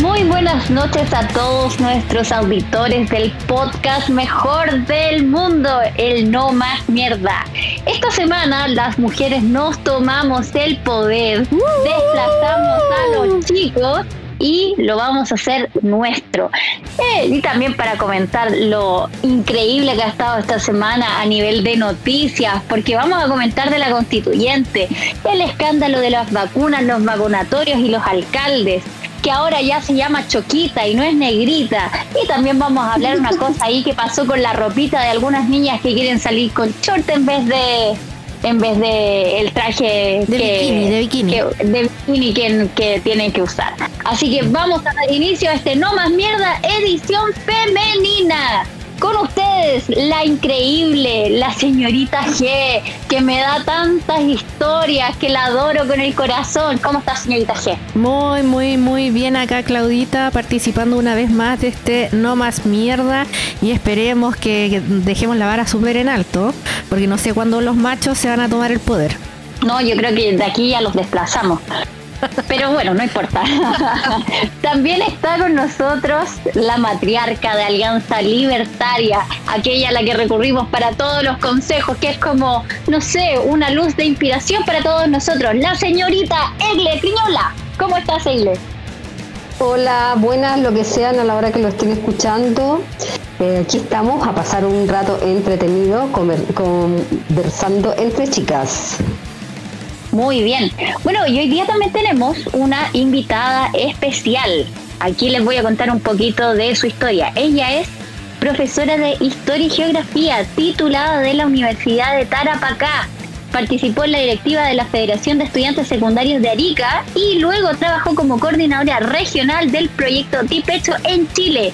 Muy buenas noches a todos nuestros auditores del podcast mejor del mundo, el No Más Mierda. Esta semana las mujeres nos tomamos el poder, desplazamos a los chicos y lo vamos a hacer nuestro. Eh, y también para comentar lo increíble que ha estado esta semana a nivel de noticias, porque vamos a comentar de la constituyente, el escándalo de las vacunas, los vacunatorios y los alcaldes que ahora ya se llama Choquita y no es negrita. Y también vamos a hablar una cosa ahí que pasó con la ropita de algunas niñas que quieren salir con short en vez de en vez de el traje de bikini, de bikini, que, de bikini que, que, tienen que usar. Así que vamos a dar inicio a este No Más Mierda edición femenina. Con ustedes, la increíble, la señorita G, que me da tantas historias, que la adoro con el corazón. ¿Cómo está, señorita G? Muy, muy, muy bien acá, Claudita, participando una vez más de este No Más Mierda. Y esperemos que dejemos la vara súper en alto, porque no sé cuándo los machos se van a tomar el poder. No, yo creo que de aquí ya los desplazamos. Pero bueno, no importa. También está con nosotros la matriarca de Alianza Libertaria, aquella a la que recurrimos para todos los consejos, que es como, no sé, una luz de inspiración para todos nosotros, la señorita Egle Criñola. ¿Cómo estás, Egle? Hola, buenas, lo que sean a la hora que lo estén escuchando. Eh, aquí estamos a pasar un rato entretenido conversando entre chicas. Muy bien. Bueno, y hoy día también tenemos una invitada especial. Aquí les voy a contar un poquito de su historia. Ella es profesora de Historia y Geografía, titulada de la Universidad de Tarapacá. Participó en la directiva de la Federación de Estudiantes Secundarios de Arica y luego trabajó como coordinadora regional del proyecto Tipecho en Chile.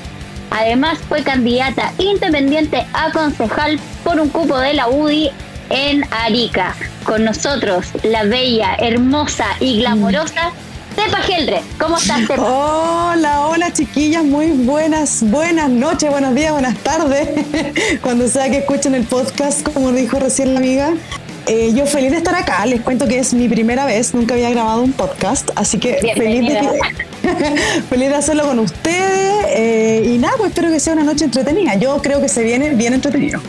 Además fue candidata independiente a concejal por un cupo de la UDI en Arica. Con nosotros, la bella, hermosa y glamorosa Tepa Geldre. ¿Cómo estás, Tepa? Hola, hola, chiquillas. Muy buenas, buenas noches, buenos días, buenas tardes. Cuando sea que escuchen el podcast, como dijo recién la amiga. Eh, yo feliz de estar acá, les cuento que es mi primera vez, nunca había grabado un podcast, así que feliz de, feliz de hacerlo con ustedes eh, y nada, pues espero que sea una noche entretenida. Yo creo que se viene bien entretenido.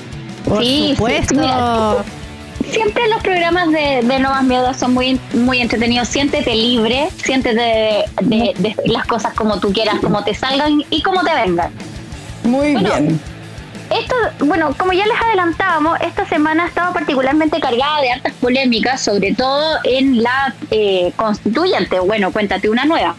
Por supuesto. siempre los programas de, No Más Miedo son muy, muy entretenidos. Siéntete libre, siéntete de, las cosas como tú quieras, como te salgan y como te vengan. Muy bien. Esto, bueno, como ya les adelantábamos, esta semana ha estado particularmente cargada de hartas polémicas, sobre todo en la eh, constituyente. Bueno, cuéntate una nueva.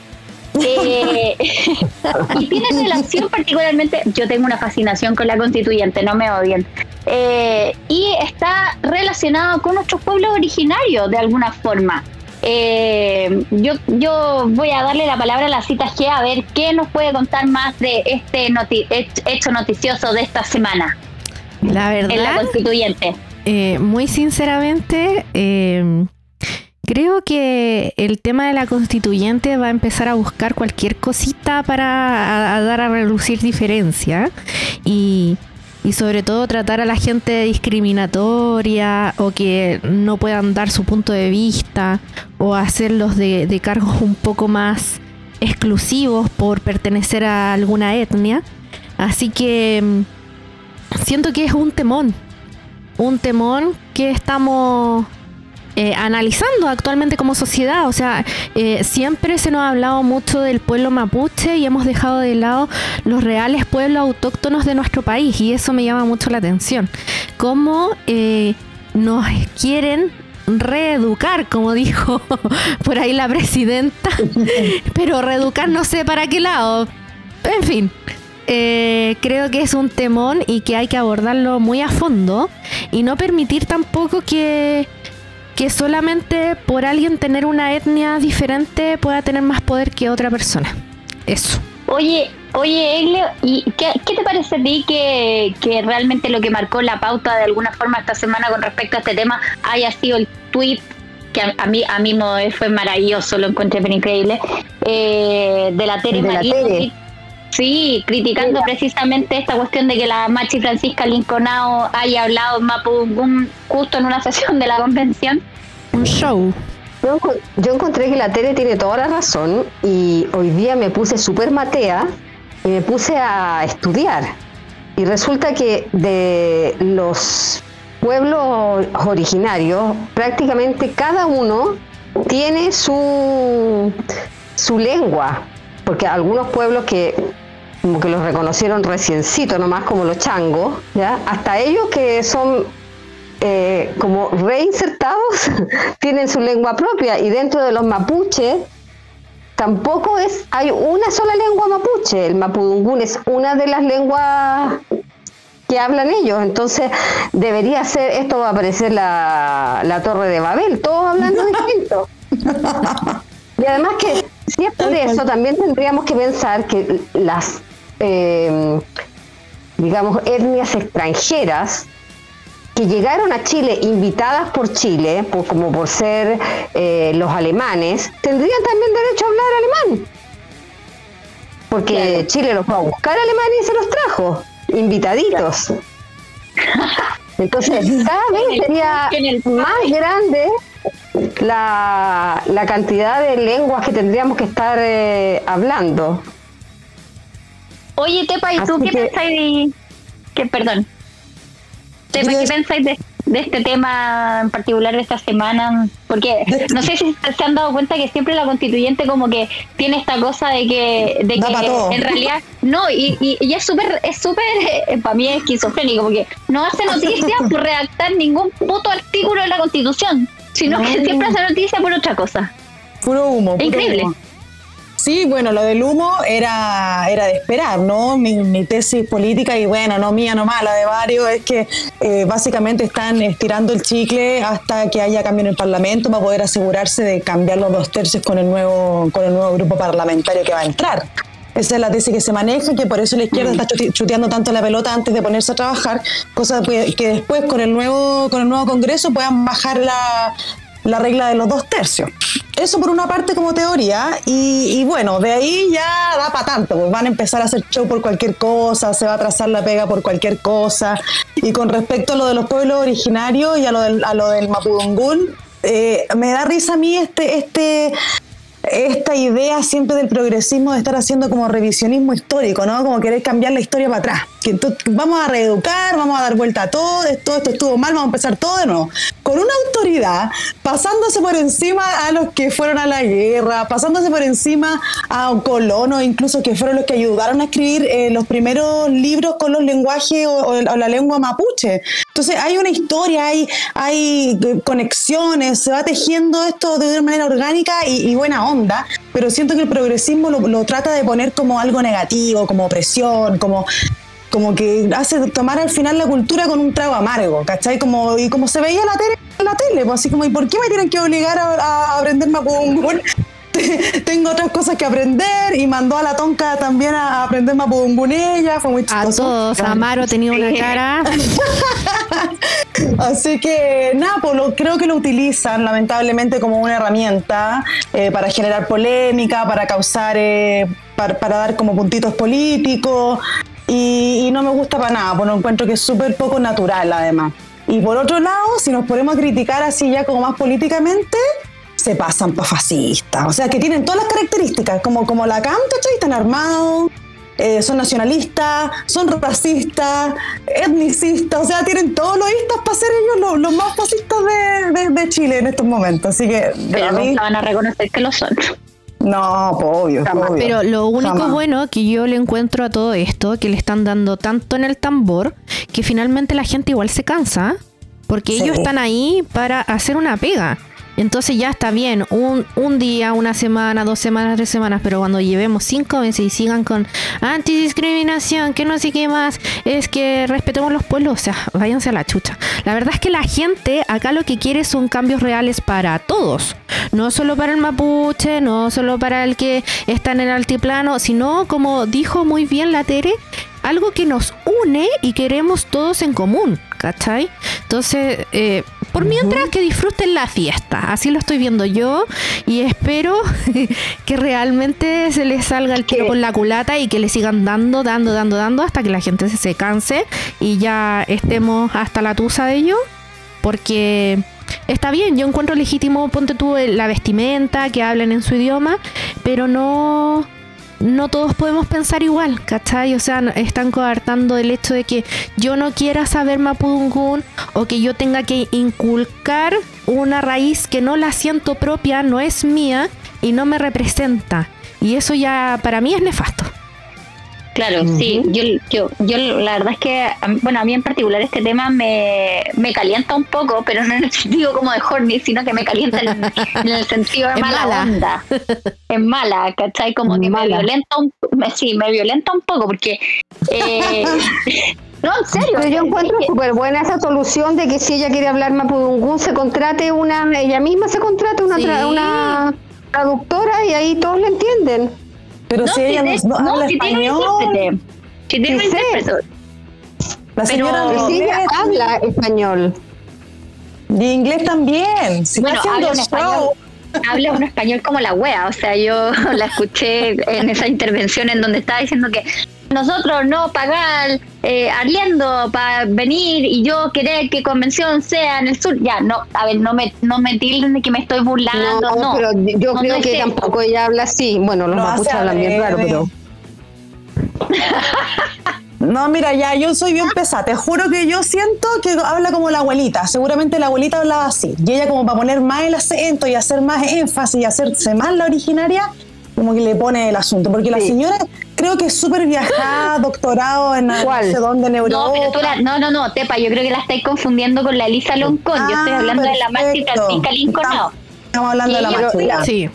Eh, y tiene relación particularmente, yo tengo una fascinación con la constituyente, no me odien. Eh, y está relacionado con nuestros pueblos originarios de alguna forma. Eh, yo, yo voy a darle la palabra a la cita G a ver qué nos puede contar más de este hecho noticioso de esta semana. La verdad. En la constituyente. muy sinceramente, Creo que el tema de la constituyente va a empezar a buscar cualquier cosita para dar a reducir diferencia y, sobre todo tratar a la gente discriminatoria o que no puedan dar su punto de vista o hacerlos de, de cargos un poco más exclusivos por pertenecer a alguna etnia. Así que mm, siento que es un temón, un temón que estamos eh, analizando actualmente como sociedad. O sea, eh, siempre se nos ha hablado mucho del pueblo mapuche y hemos dejado de lado los reales pueblos autóctonos de nuestro país y eso me llama mucho la atención. Cómo eh, nos quieren reeducar, como dijo por ahí la presidenta, pero reeducar no sé para qué lado. En fin, creo que es un temón y que hay que abordarlo muy a fondo y no permitir tampoco que que solamente por alguien tener una etnia diferente pueda tener más poder que otra persona. Eso. Oye, oye, Egle, ¿y qué, te parece a ti que, realmente lo que marcó la pauta de alguna forma esta semana con respecto a este tema haya sido el tweet que a, mí a mí fue maravilloso, lo encontré bien increíble, eh, de la Tere María. Sí, criticando precisamente esta cuestión de que la Machi Francisca Linconao haya hablado en justo en una sesión de la convención. Un show. Yo, encon- yo encontré que la tele tiene toda la razón y hoy día me puse súper matea y me puse a estudiar. Y resulta que de los pueblos originarios, prácticamente cada uno tiene su, su lengua, porque algunos pueblos que como que los reconocieron reciencito nomás como los changos, ¿ya? hasta ellos que son eh, como reinsertados tienen su lengua propia y dentro de los mapuches tampoco es hay una sola lengua mapuche. El mapudungún es una de las lenguas que hablan ellos. Entonces debería ser esto va a parecer la, la torre de Babel todos hablando distinto. Y además que si es por eso también tendríamos que pensar que las eh, digamos etnias extranjeras que llegaron a Chile invitadas por Chile, por- como por ser eh, los alemanes, tendrían también derecho a hablar alemán. Porque Chile los fue a buscar a Alemania y se los trajo, invitaditos. Entonces, cada vez sería más grande la, la cantidad de lenguas que tendríamos que estar eh, hablando. Oye, Tepa, ¿y tú Así qué que- pensáis? Que, perdón. Tepa, Yo- ¿qué pensáis de, de este tema en particular de esta semana? Porque no sé si se han dado cuenta que siempre la constituyente como que tiene esta cosa de que, de que en realidad no, y, y, y es súper, es súper, eh, para mí es esquizofrénico, porque no hace noticia por redactar ningún puto artículo de la constitución, sino que siempre hace noticia por otra cosa. Puro humo. Puro increíble. humo. Sí, bueno, lo del humo era, era de esperar, ¿no? Mi, mi tesis política, y bueno, no mía nomás, la de varios, es que eh, básicamente están estirando el chicle hasta que haya cambio en el Parlamento para poder asegurarse de cambiar los dos tercios con el nuevo, con el nuevo grupo parlamentario que va a entrar. Esa es la tesis que se maneja, que por eso la izquierda está chuteando tanto la pelota antes de ponerse a trabajar, cosa que, después con el nuevo, con el nuevo Congreso puedan bajar la, la regla de los dos tercios. Eso por una parte como teoría, y, y bueno, de ahí ya da para tanto, pues van a empezar a hacer show por cualquier cosa, se va a trazar la pega por cualquier cosa. Y con respecto a lo de los pueblos originarios y a lo del, a lo del Mapudungún, eh, me da risa a mí este, este, esta idea siempre del progresismo de estar haciendo como revisionismo histórico, ¿no? Como querer cambiar la historia para atrás. Que tú- vamos a reeducar, vamos a dar vuelta a todo, esto estuvo mal, vamos a empezar todo de nuevo. Con una autoridad pasándose por encima a los que fueron a la guerra, pasándose por encima a colonos, incluso que fueron los que ayudaron a escribir eh, los primeros libros con los lenguajes o, o- o la lengua mapuche. Entonces hay una historia, hay, hay eh, conexiones, se va tejiendo esto de una manera orgánica y, buena onda, pero siento que el progresismo lo, lo trata de poner como algo negativo, como opresión, como como que hace tomar al final la cultura con un trago amargo, ¿cachai? Como, y como se veía la tele, la tele pues así como, ¿y por qué me tienen que obligar a, a aprender mapudungún? Tengo otras cosas que aprender y mandó a la tonca también a aprender mapudungún ella, fue muy A chistoso. todos, Amaro tenía una cara. Así que nada, pues lo- creo que lo utilizan lamentablemente como una herramienta eh, para generar polémica, para causar, eh, para, para dar como puntitos políticos y, y no me gusta para nada, pues lo encuentro que es súper poco natural además. Y por otro lado, si nos ponemos a criticar así ya como más políticamente, se pasan para fascistas. O sea, que tienen todas las características, como, como la CAM, ¿cachai? Están armados, eh, son nacionalistas, son racistas, etnicistas, o sea, tienen todos los istas para ser ellos los, los más fascistas de, de- de Chile en estos momentos. Así que, Pero a mí- nunca van a reconocer que lo son. no, pues, obvio, Jamás. obvio. Pero lo único Jamás. bueno que yo le encuentro a todo esto, que le están dando tanto en el tambor, que finalmente la gente igual se cansa, porque Sí. ellos están ahí para hacer una pega. Entonces ya está bien, un, un día, una semana, dos semanas, tres semanas, pero cuando llevemos cinco meses y sigan con antidiscriminación, que no sé qué más, es que respetemos los pueblos, o sea, váyanse a la chucha. La verdad es que la gente acá lo que quiere son cambios reales para todos, no solo para el mapuche, no solo para el que está en el altiplano, sino como dijo muy bien la Tere, algo que nos une y queremos todos en común, ¿cachai? Entonces, eh, por mientras que disfruten la fiesta, así lo estoy viendo yo y espero que realmente se les salga el tiro con la culata y que le sigan dando, dando, dando, dando hasta que la gente se, se canse y ya estemos hasta la tusa de ello, porque está bien, yo encuentro legítimo, ponte tú eh, la vestimenta, que hablen en su idioma, pero no no todos podemos pensar igual, ¿cachai? O sea, están coartando el hecho de que yo no quiera saber Mapudungun o que yo tenga que inculcar una raíz que no la siento propia, no es mía y no me representa. Y eso ya para mí es nefasto. Claro, sí, yo, yo, yo la verdad es que, bueno, a mí en particular este tema me, me calienta un poco, pero no en el sentido como de horny, sino que me calienta en, el sentido de mala, onda. Es mala, ¿cachai? Como que me violenta un me, sí, me violenta un poco, porque... Eh, no, en serio. Pero yo encuentro súper buena esa solución de que si ella quiere hablar mapudungún, se contrate una, ella misma se contrate una, una traductora y ahí todos le entienden. Pero si ella no, habla español. Si tiene un intérprete. La señora pero, ella habla español. Y inglés también. Si bueno, habla un, español, habla un español como la wea. O sea, yo la escuché en esa intervención en donde estaba diciendo que nosotros no pagar eh, arriendo para venir y yo querer que convención sea en el sur, ya, no, a ver, no me, no me tilden de que me estoy burlando, no. no pero yo creo que tampoco ella habla así, bueno, los mapuches hablan bien raro, pero... No, mira, ya yo soy bien pesada. Te juro que yo siento que habla como la abuelita. Seguramente la abuelita hablaba así. Y ella, como para poner más el acento y hacer más énfasis y hacerse más la originaria, como que le pone el asunto. Porque la señora creo que es súper viajada, doctorado en no sé dónde, en Europa. No, pero tú la, no, no, no, Tepa, yo creo que la estáis confundiendo con la Elisa Loncón. yo estoy ah, hablando de la Máxima Lincoln Estamos hablando de la Máxima. Sí.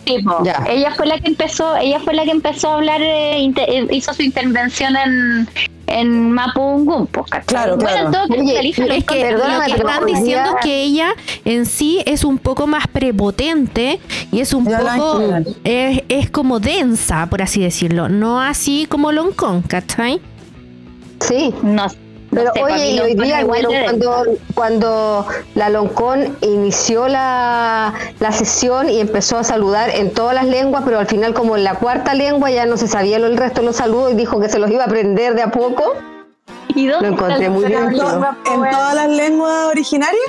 Ella fue la que empezó, ella fue la que empezó a hablar, eh, eh, hizo su intervención en, en Mapungum, pues, Claro, claro. Todo, es que, lo que están diciendo es que ella en sí es un poco más prepotente y es un poco es, es, como densa, por así decirlo, no así como Loncón, ¿cachai? Sí, no, pero oye, y hoy día, bueno, cuando, cuando la Loncón inició la, la, sesión y empezó a saludar en todas las lenguas, pero al final como en la cuarta lengua ya no se sabía el resto de los saludos y dijo que se los iba a aprender de a poco. ¿Y dónde lo encontré muy bien. ¿En todas las lenguas originarias?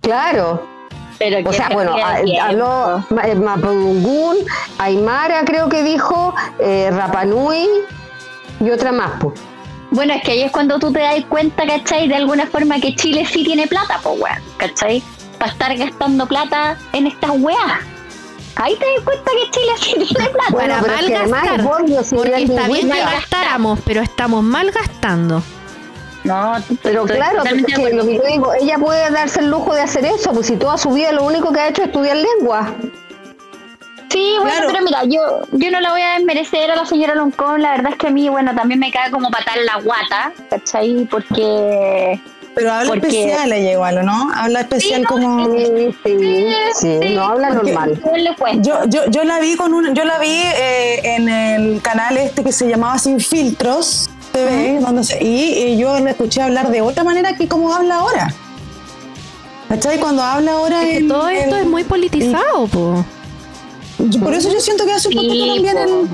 Claro. Pero o sea, bueno, habló eh, Mapudungún, Aymara creo que dijo, eh, Rapanui y otra más. Pues. Bueno, es que ahí es cuando tú te das cuenta, ¿cachai? De alguna forma que Chile sí tiene plata, pues, weón, ¿cachai? Para estar gastando plata en estas weas. Ahí te das cuenta que Chile sí tiene plata. Bueno, Para mal gastar, porque está bien que gastáramos, pero estamos mal gastando. No, pero claro, porque lo que yo digo, ella puede darse el lujo de hacer eso, pues si toda su vida lo único que ha hecho es estudiar lengua. Sí, bueno, pero mira, yo, yo no la voy a desmerecer a la señora Loncón, la verdad es que a mí, bueno, también me cae como patar la guata, ¿cachai? Porque... Pero habla especial ella igual, ¿no? Habla especial como... Sí, sí, no habla normal. Yo, yo, yo la vi con un, yo la vi eh, en el canal este que se llamaba Sin Filtros TV, donde y, yo la escuché hablar de otra manera que como habla ahora. ¿Cachai? Cuando habla ahora... Es que todo esto es muy politizado, po por eso yo siento que hace un poquito también.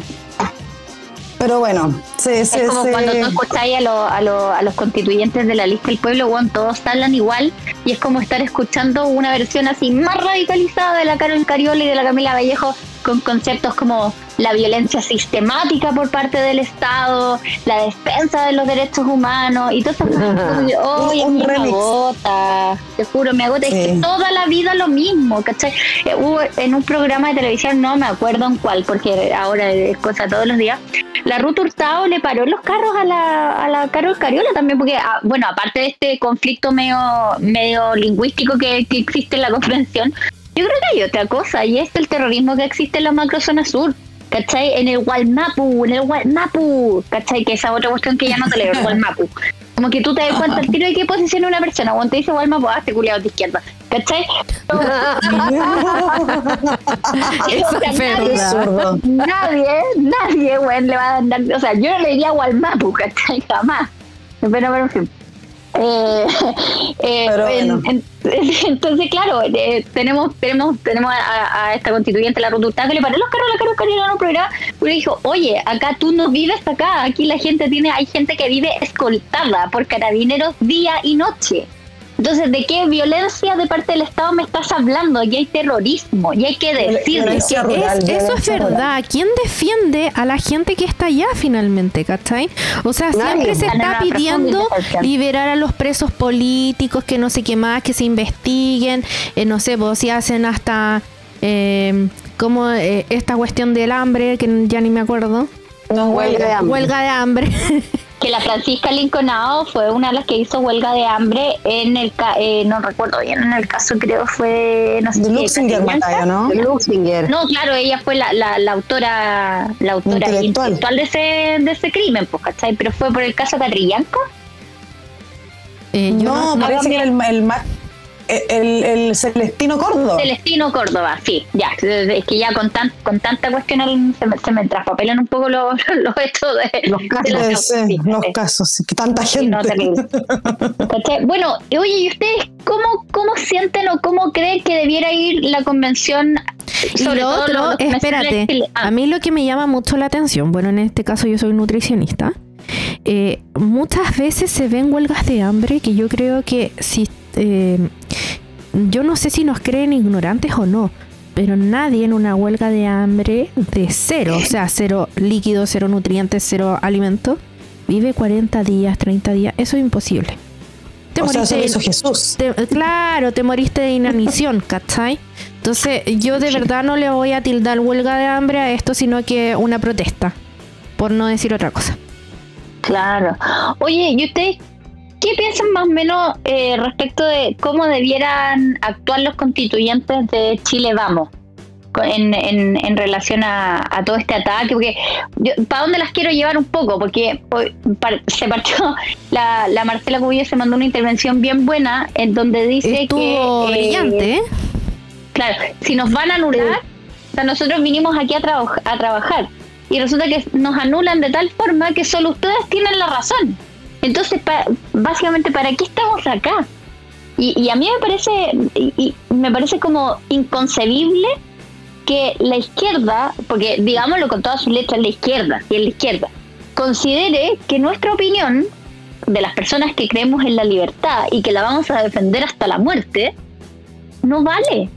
Pero bueno, se, es como cuando tú escucháis a, a, los constituyentes de la lista del pueblo, bueno, todos hablan igual y es como estar escuchando una versión así más radicalizada de la Carol Cariola y de la Camila Vallejo con conceptos como la violencia sistemática por parte del Estado, la defensa de los derechos humanos y todas esas cosas. Oye, me agota, te juro, me agota. Es que toda la vida lo mismo, ¿cachai? Eh, hubo en un programa de televisión, no me acuerdo en cuál, porque ahora es cosa todos los días, la Ruth Hurtado le paró los carros a la, a la Carol Cariola también, porque, ah, bueno, aparte de este conflicto medio, medio lingüístico que, que existe en la comprensión, yo creo que hay otra cosa, y es el terrorismo que existe en la macrozona sur. ¿cachai? En el Walmapu, en el Walmapu, ¿cachai? Que esa otra cuestión que ya no te leo, el Walmapu. Como que tú te das cuenta al tiro de qué posición una persona. Cuando te dice Walmapu, ah, te culiado de izquierda, ¿cachai? Eso es nadie, nadie, nadie, güey, le va a dar, o sea, yo no le diría Walmapu, ¿cachai? Jamás. Pero, pero en fin. Eh, eh, entonces, claro, eh, tenemos tenemos tenemos a, esta constituyente, la rotuta, que le paró los carros la Carol Cariola en un programa, y dijo, oye, acá tú no vives acá, aquí la gente tiene, hay gente que vive escoltada por carabineros día y noche. Entonces, ¿de qué violencia de parte del Estado me estás hablando? Y hay terrorismo, y hay que decirlo. Es que es- eso es verdad. ¿Quién defiende a la gente que está allá finalmente, cachai? O sea, siempre se está pidiendo liberar a los presos políticos, que no sé qué más, que se investiguen, eh, no sé, pues si hacen hasta eh, como eh, esta cuestión del hambre, que ya ni me acuerdo. No Huelga de hambre. Huelga de hambre. Que la Francisca Lincolnao fue una de las que hizo huelga de hambre en el, ca- eh, no recuerdo bien, en el caso creo fue, no sé De Luxinger. Matalla, ¿no? De Luxinger. No, claro, ella fue la, la, la autora la autora Intelectual. intelectual de ese, de ese crimen, pues, ¿cachai? Pero fue por el caso Catrillanca. Eh, yo No, parece que era el, el, ma- el, el Celestino Córdoba. Celestino Córdoba, sí, ya. Es que ya con, tan, con tanta cuestión se me, se me traspapelan un poco los, los hechos de Los casos de Puede causa, ser, sí, los casos, que tanta Sí, gente. no. Bueno, y oye, ¿y ustedes cómo, cómo sienten o cómo creen que debiera ir la convención? Y Sobre lo todo otro, los- los espérate? Ah, a mí lo que me llama mucho la atención, bueno, en este caso yo soy nutricionista, eh, muchas veces se ven huelgas de hambre que yo creo que si, eh, yo no sé si nos creen ignorantes o no, pero nadie en una huelga de hambre de cero, o sea, cero líquidos, cero nutrientes, cero alimentos, vive 40 días, 30 días, eso es imposible. Te o sea, eso moriste de- hizo Jesús. te- claro, te moriste de inanición, ¿cachai? Entonces, yo de verdad no le voy a tildar huelga de hambre a esto, sino que una protesta, por no decir otra cosa. Claro. Oye, ¿y ustedes qué piensan más o menos eh, respecto de cómo debieran actuar los constituyentes de Chile Vamos? En, en, en relación a, a todo este ataque, porque ¿para dónde las quiero llevar un poco? Porque se partió, la, la Marcela Cubillo se mandó una intervención bien buena en donde dice Estuvo que... eh, brillante, ¿eh? Claro, si nos van a anular, o sea, nosotros vinimos aquí a, a trabajar y resulta que nos anulan de tal forma que solo ustedes tienen la razón. Entonces, pa- básicamente, ¿para qué estamos acá? Y, y a mí me parece, y, me parece como inconcebible que la izquierda, porque digámoslo con todas sus letras, la izquierda, y es la izquierda, considere que nuestra opinión de las personas que creemos en la libertad y que la vamos a defender hasta la muerte, no vale.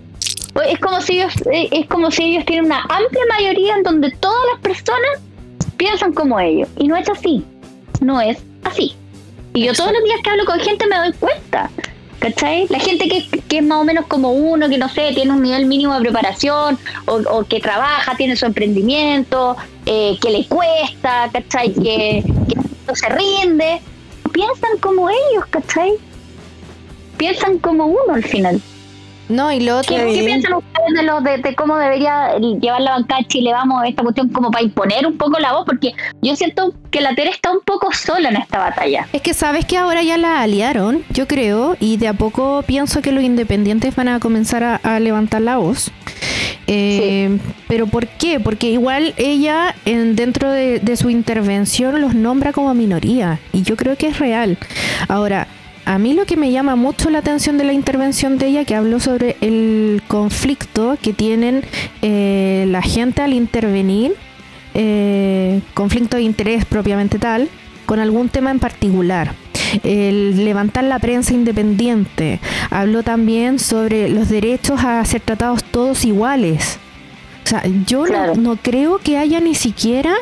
Es como si ellos, eh, es como si ellos tienen una amplia mayoría en donde todas las personas piensan como ellos. Y no es así. No es así. Y yo todos los días que hablo con gente me doy cuenta. ¿Cachai? La gente que, que es más o menos como uno, que no sé, tiene un nivel mínimo de preparación, o, o que trabaja, tiene su emprendimiento, eh, que le cuesta, ¿cachai? Que, que no se rinde. Piensan como ellos, ¿cachai? Piensan como uno al final. No, y lo otro, ¿Qué, qué piensan ustedes de, lo, de, de cómo debería llevar la bancada Chile Vamos esta cuestión como para imponer un poco la voz? Porque yo siento que la Tere está un poco sola en esta batalla. es que sabes que ahora ya la aliaron, yo creo, y de a poco pienso que los independientes van a comenzar a, a levantar la voz. Eh, Pero ¿por qué? Porque igual ella en, dentro de, de su intervención los nombra como minoría y yo creo que es real. Ahora, a mí lo que me llama mucho la atención de la intervención de ella, que habló sobre el conflicto que tienen eh, la gente al intervenir, eh, conflicto de interés propiamente tal, con algún tema en particular. El levantar la prensa independiente. Habló también sobre los derechos a ser tratados todos iguales. O sea, yo no- Claro. no, creo que haya ni siquiera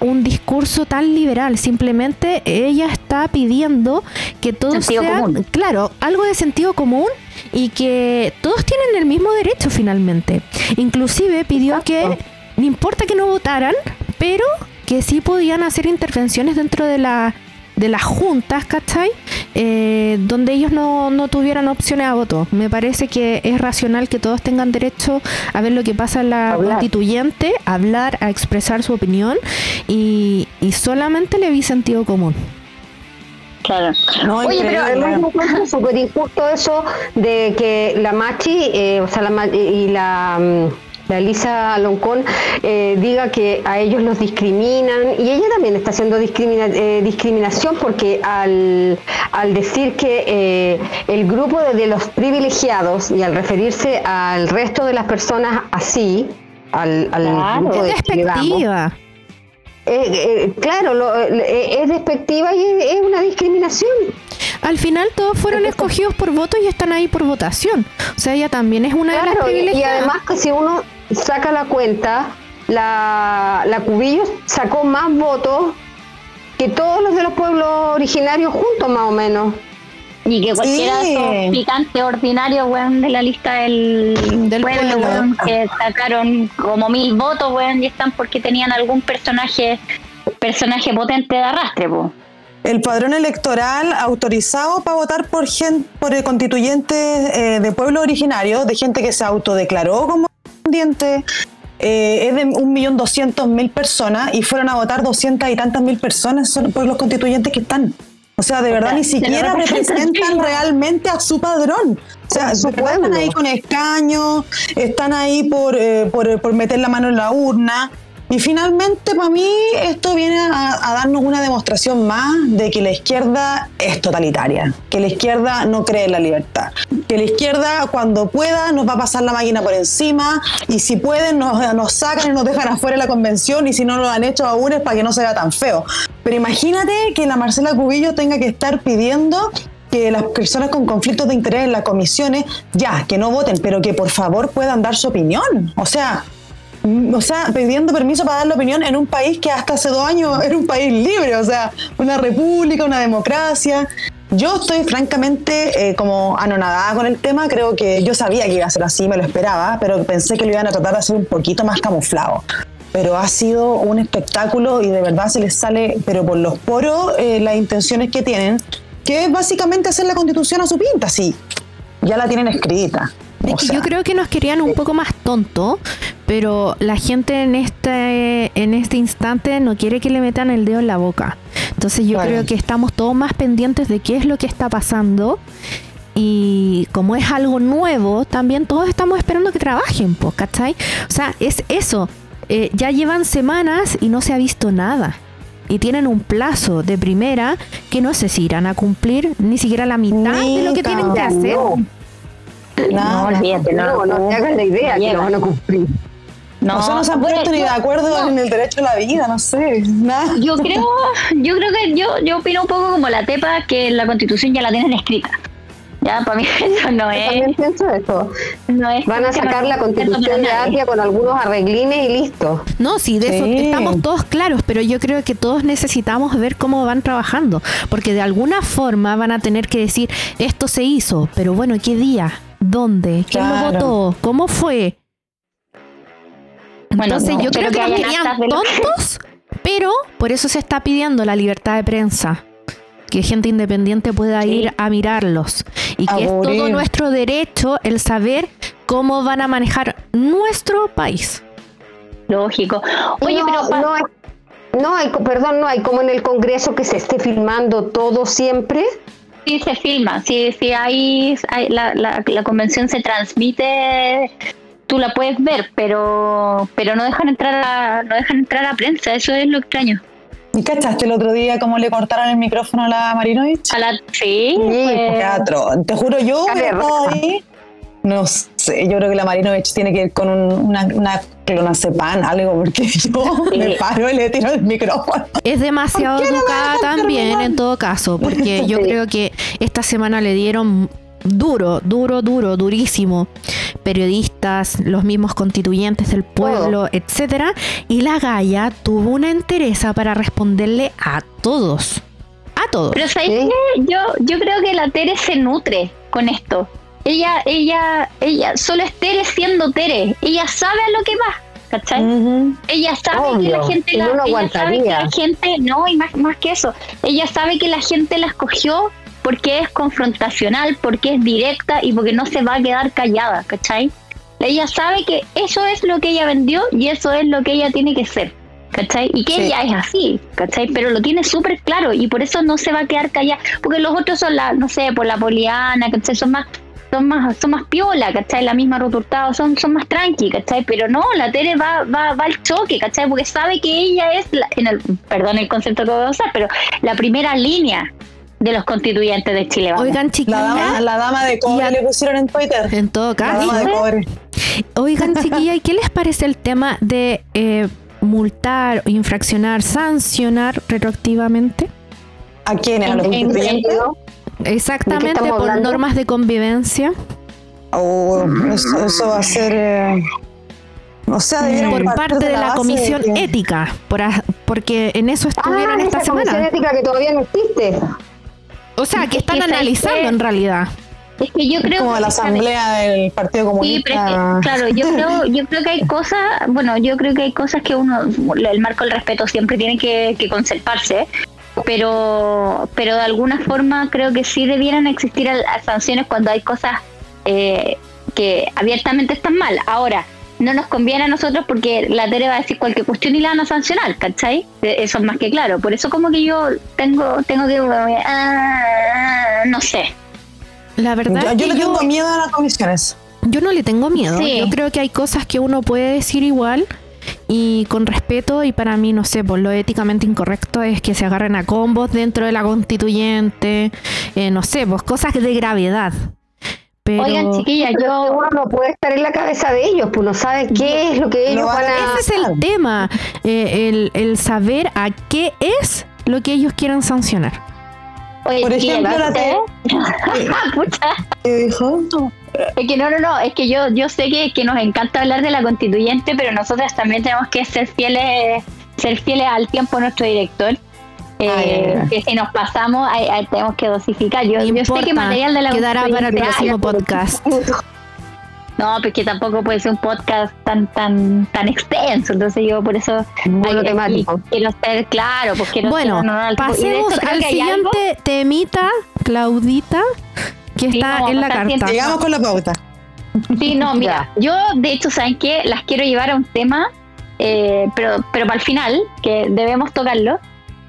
un discurso tan liberal. Simplemente ella está pidiendo que todos sean, claro, algo de sentido común y que todos tienen el mismo derecho finalmente. Inclusive pidió que no importa que no votaran, pero que sí podían hacer intervenciones dentro de la de las juntas, ¿cachai? Eh, donde ellos no, no tuvieran opciones a voto. Me parece que es racional que todos tengan derecho a ver lo que pasa en la Hablar. constituyente, a hablar, a expresar su opinión y, y solamente le vi sentido común. Claro. No, Oye, pero. Además, me encuentro súper injusto eso de que la Machi, eh, o sea, la, y la, mm, la Elisa Loncón eh, diga que a ellos los discriminan y ella también está haciendo discrimina- eh, discriminación porque al, al decir que eh, el grupo de, de los privilegiados y al referirse al resto de las personas así, al, al Claro. grupo de Es. Eh, eh, claro, lo- eh, es despectiva y es, es una discriminación. Al final todos fueron escogidos por voto y están ahí por votación. O sea, ella también es una de las Claro, y, además que si uno saca la cuenta, la, la Cubillos sacó más votos que todos los de los pueblos originarios juntos, más o menos. Y que cualquiera de Sí. esos picantes ordinarios, weón, de la lista del, Del pueblo, pueblo. weón, que sacaron como mil votos, weón, y están porque tenían algún personaje personaje potente de arrastre, po. El padrón electoral autorizado para votar por gente, por constituyentes eh, de pueblo originario, de gente que se autodeclaró como constituyente, eh, es de 1.200.000 personas y fueron a votar 200 y tantas mil personas son por los constituyentes que están. O sea, de verdad sea, ni siquiera representan, realmente a su padrón. O sea, su están ahí con escaños, están ahí por, eh, por, por meter la mano en la urna. Y finalmente, para mí, esto viene a, a darnos una demostración más de que la izquierda es totalitaria, que la izquierda no cree en la libertad, que la izquierda cuando pueda nos va a pasar la máquina por encima y si pueden nos, nos sacan y nos dejan afuera de la convención y si no lo han hecho aún es para que no se vea tan feo. Pero imagínate que la Marcela Cubillo tenga que estar pidiendo que las personas con conflictos de interés en las comisiones, ya, que no voten, pero que por favor puedan dar su opinión. O sea, mm, o sea, pidiendo permiso para dar la opinión en un país que hasta hace dos años era un país libre, o sea, una república, una democracia. Yo estoy francamente eh, como anonadada con el tema, creo que yo sabía que iba a ser así, me lo esperaba, pero pensé que lo iban a tratar de hacer un poquito más camuflado. Pero ha sido un espectáculo y de verdad se les sale, pero por los poros, eh, las intenciones que tienen, que es básicamente hacer la constitución a su pinta, sí. Ya la tienen escrita. O sea, yo creo que nos querían un poco más tonto, pero la gente en este, en este instante no quiere que le metan el dedo en la boca. Entonces yo creo que estamos todos más pendientes de qué es lo que está pasando. Y como es algo nuevo, también todos estamos esperando que trabajen, ¿cachai? O sea, es eso. Eh, ya llevan semanas y no se ha visto nada. Y tienen un plazo de primera que no sé si irán a cumplir ni siquiera la mitad Ni de lo que tienen que hacer. nada. No, olvídate, no. no, no te hagas la idea que lo van a cumplir. No, o sea, no se han puesto ni yo- de acuerdo no. en el derecho a la vida, no sé, nada. Yo creo, yo creo que yo, yo opino un poco como la tepa que la constitución ya la tienen escrita. Ya, para mí eso no Yo es. también pienso eso. No es Van a sacar la constitución de. Apia con algunos arreglines y listo. No, sí, de eso estamos todos claros, pero yo creo que todos necesitamos ver cómo van trabajando, porque de alguna forma van a tener que decir, esto se hizo, pero bueno, ¿qué día? ¿Dónde? ¿Quién lo Claro. votó? ¿Cómo fue? Bueno, Entonces no, yo creo que, que nos querían lo que- tontos, pero por eso se está pidiendo la libertad de prensa. Que gente independiente pueda Sí. ir a mirarlos. Y que es todo nuestro derecho el saber cómo van a manejar nuestro país. Lógico. Oye, no, pero no hay, no hay, perdón, no hay como en el Congreso que se esté filmando todo siempre. sí se filma, sí, sí hay, hay- la, la, la convención se transmite, tú la puedes ver, pero pero no dejan entrar a, no dejan entrar a prensa, eso es lo extraño. ¿Y cachaste el otro día cómo le cortaron el micrófono a la Marinovich? A la, sí, pues, Teatro. Te juro, yo ahí. No sé, yo creo que la Marinovich tiene que ir con un- una, una clonazepam, algo, porque yo Sí. me paro y le tiro el micrófono. Es demasiado ¿Por qué no me educada también terminar? en todo caso, porque yo Sí. creo que esta semana le dieron duro, duro, duro, durísimo. Periodistas, los mismos constituyentes del pueblo, etcétera, y la Gaya tuvo una entereza para responderle a todos. A todos. Pero ¿sabes qué? Yo, yo creo que la Tere se nutre con esto. Ella, ella, ella, solo es Tere siendo Tere. Ella sabe a lo que va, ¿cachai? Ella sabe que la gente la, no, no ella sabe que la gente, no, y más, más que eso, ella sabe que la gente la escogió porque es confrontacional, porque es directa y porque no se va a quedar callada, ¿cachai? Ella sabe que eso es lo que ella vendió y eso es lo que ella tiene que ser, ¿cachai? Y que Sí. ella es así, ¿cachai? Pero lo tiene súper claro y por eso no se va a quedar callada, porque los otros son la, no sé, por la poliana, ¿cachai? Son más son más, son más piola, ¿cachai? La misma Ruth Hurtado, son, son más tranqui, ¿cachai? Pero no, la Tere va, va, va al choque, ¿cachai? Porque sabe que ella es, la- en el, perdón el concepto que voy a usar, pero la primera línea de los constituyentes de Chile. vamos. Oigan, La dama, chiquillas, la dama de cobre a- le pusieron en Twitter. en todo La caso, dama de cobre. Oigan, chiquilla, ¿y qué les parece el tema de eh, multar, infraccionar, sancionar retroactivamente. ¿A quiénes? ¿A los ¿En- en constituyentes? Exactamente por hablando? normas de convivencia. Oh, eso, eso va a ser. eh, o sea, debieron por parte de la, comisión de ética, por a- porque en eso estuvieron Ah, esta esa comisión semana. ética que todavía no existe. O sea, que Es que están ¿sabes analizando en realidad. Es que yo creo como que la asamblea del Partido Sí, pero es Comunista. que, claro, yo creo, yo creo que hay cosas, bueno, yo creo que hay cosas que uno, el marco del respeto siempre tiene que, que conservarse, pero, pero de alguna forma creo que sí debieran existir a sanciones cuando hay cosas eh, que abiertamente están mal. Ahora, no nos conviene a nosotros porque la Tere va a decir cualquier cuestión y la van a sancionar, ¿cachai? Eh, Eso es más que claro. Por eso como que yo tengo, tengo que, ah, no sé. La verdad yo es yo que le yo, tengo miedo a las comisiones. yo no le tengo miedo. Sí. Yo creo que hay cosas que uno puede decir igual y con respeto y para mí, no sé, por lo éticamente incorrecto es que se agarren a combos dentro de la constituyente, eh, no sé, pues cosas de gravedad. Pero Oigan, chiquillas, Pero yo... uno no puede estar en la cabeza de ellos, pues no sabe qué es lo que ellos van van a- a... ese es el tema, eh, el, el saber a qué es lo que ellos quieren sancionar. Oye, Por ejemplo, la Pucha, ¿Qué dijo? es que no, no, no, es que yo, yo sé que, que nos encanta hablar de la constituyente, pero nosotras también tenemos que ser fieles, ser fieles al tiempo de nuestro director. Eh, que si nos pasamos, ahí- ahí tenemos que dosificar. Yo, No yo sé que material de la quedará para el próximo hay, podcast. No, porque tampoco puede ser un podcast tan tan tan extenso. Entonces yo por eso Monotemático. aquí quiero ser claro, pues quiero Bueno, ser honor al hecho pasemos al hay siguiente temita, Claudita, que Sí, está en la carta. Llegamos con la pauta. Sí, no, mira, yo de hecho, ¿saben qué? Las quiero llevar a un tema, eh, pero, pero para el final, que debemos tocarlo,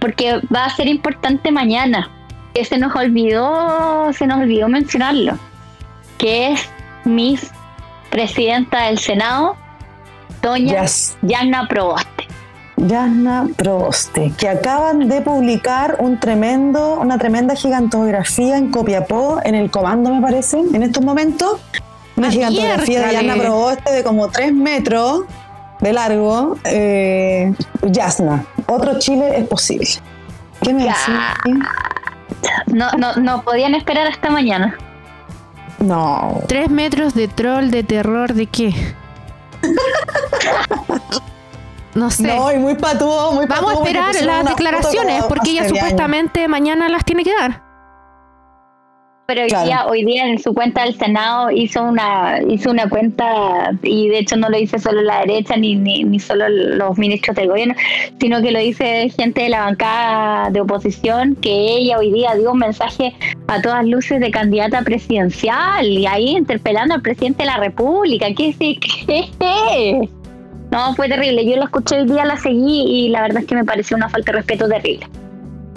porque va a ser importante mañana, que se nos olvidó, se nos olvidó mencionarlo, que es Miss Presidenta del Senado, Doña Yes. Yana Proboste. Yasna Proboste, que acaban de publicar un tremendo, una tremenda gigantografía en Copiapó, en el comando me parece, en estos momentos. Una gigantografía de. Yasna Proboste de como 3 metros de largo. Eh, Yasna, otro Chile es posible. ¿Qué me? No, no, no podían esperar hasta mañana. No. Tres metros de troll, de terror, ¿de qué? No sé. No, y muy patudo, muy Vamos a patudo esperar las declaraciones, porque ella supuestamente mañana las tiene que dar. Pero hoy Claro. día, hoy día en su cuenta del Senado hizo una, hizo una cuenta, y de hecho no lo dice solo la derecha ni, ni, ni solo los ministros del gobierno, sino que lo dice gente de la bancada de oposición, que ella hoy día dio un mensaje a todas luces de candidata presidencial, y ahí interpelando al presidente de la República. ¿Qué sí? ¿Qué? No, fue terrible. Yo la escuché hoy día, la seguí, y la verdad es que me pareció una falta de respeto terrible.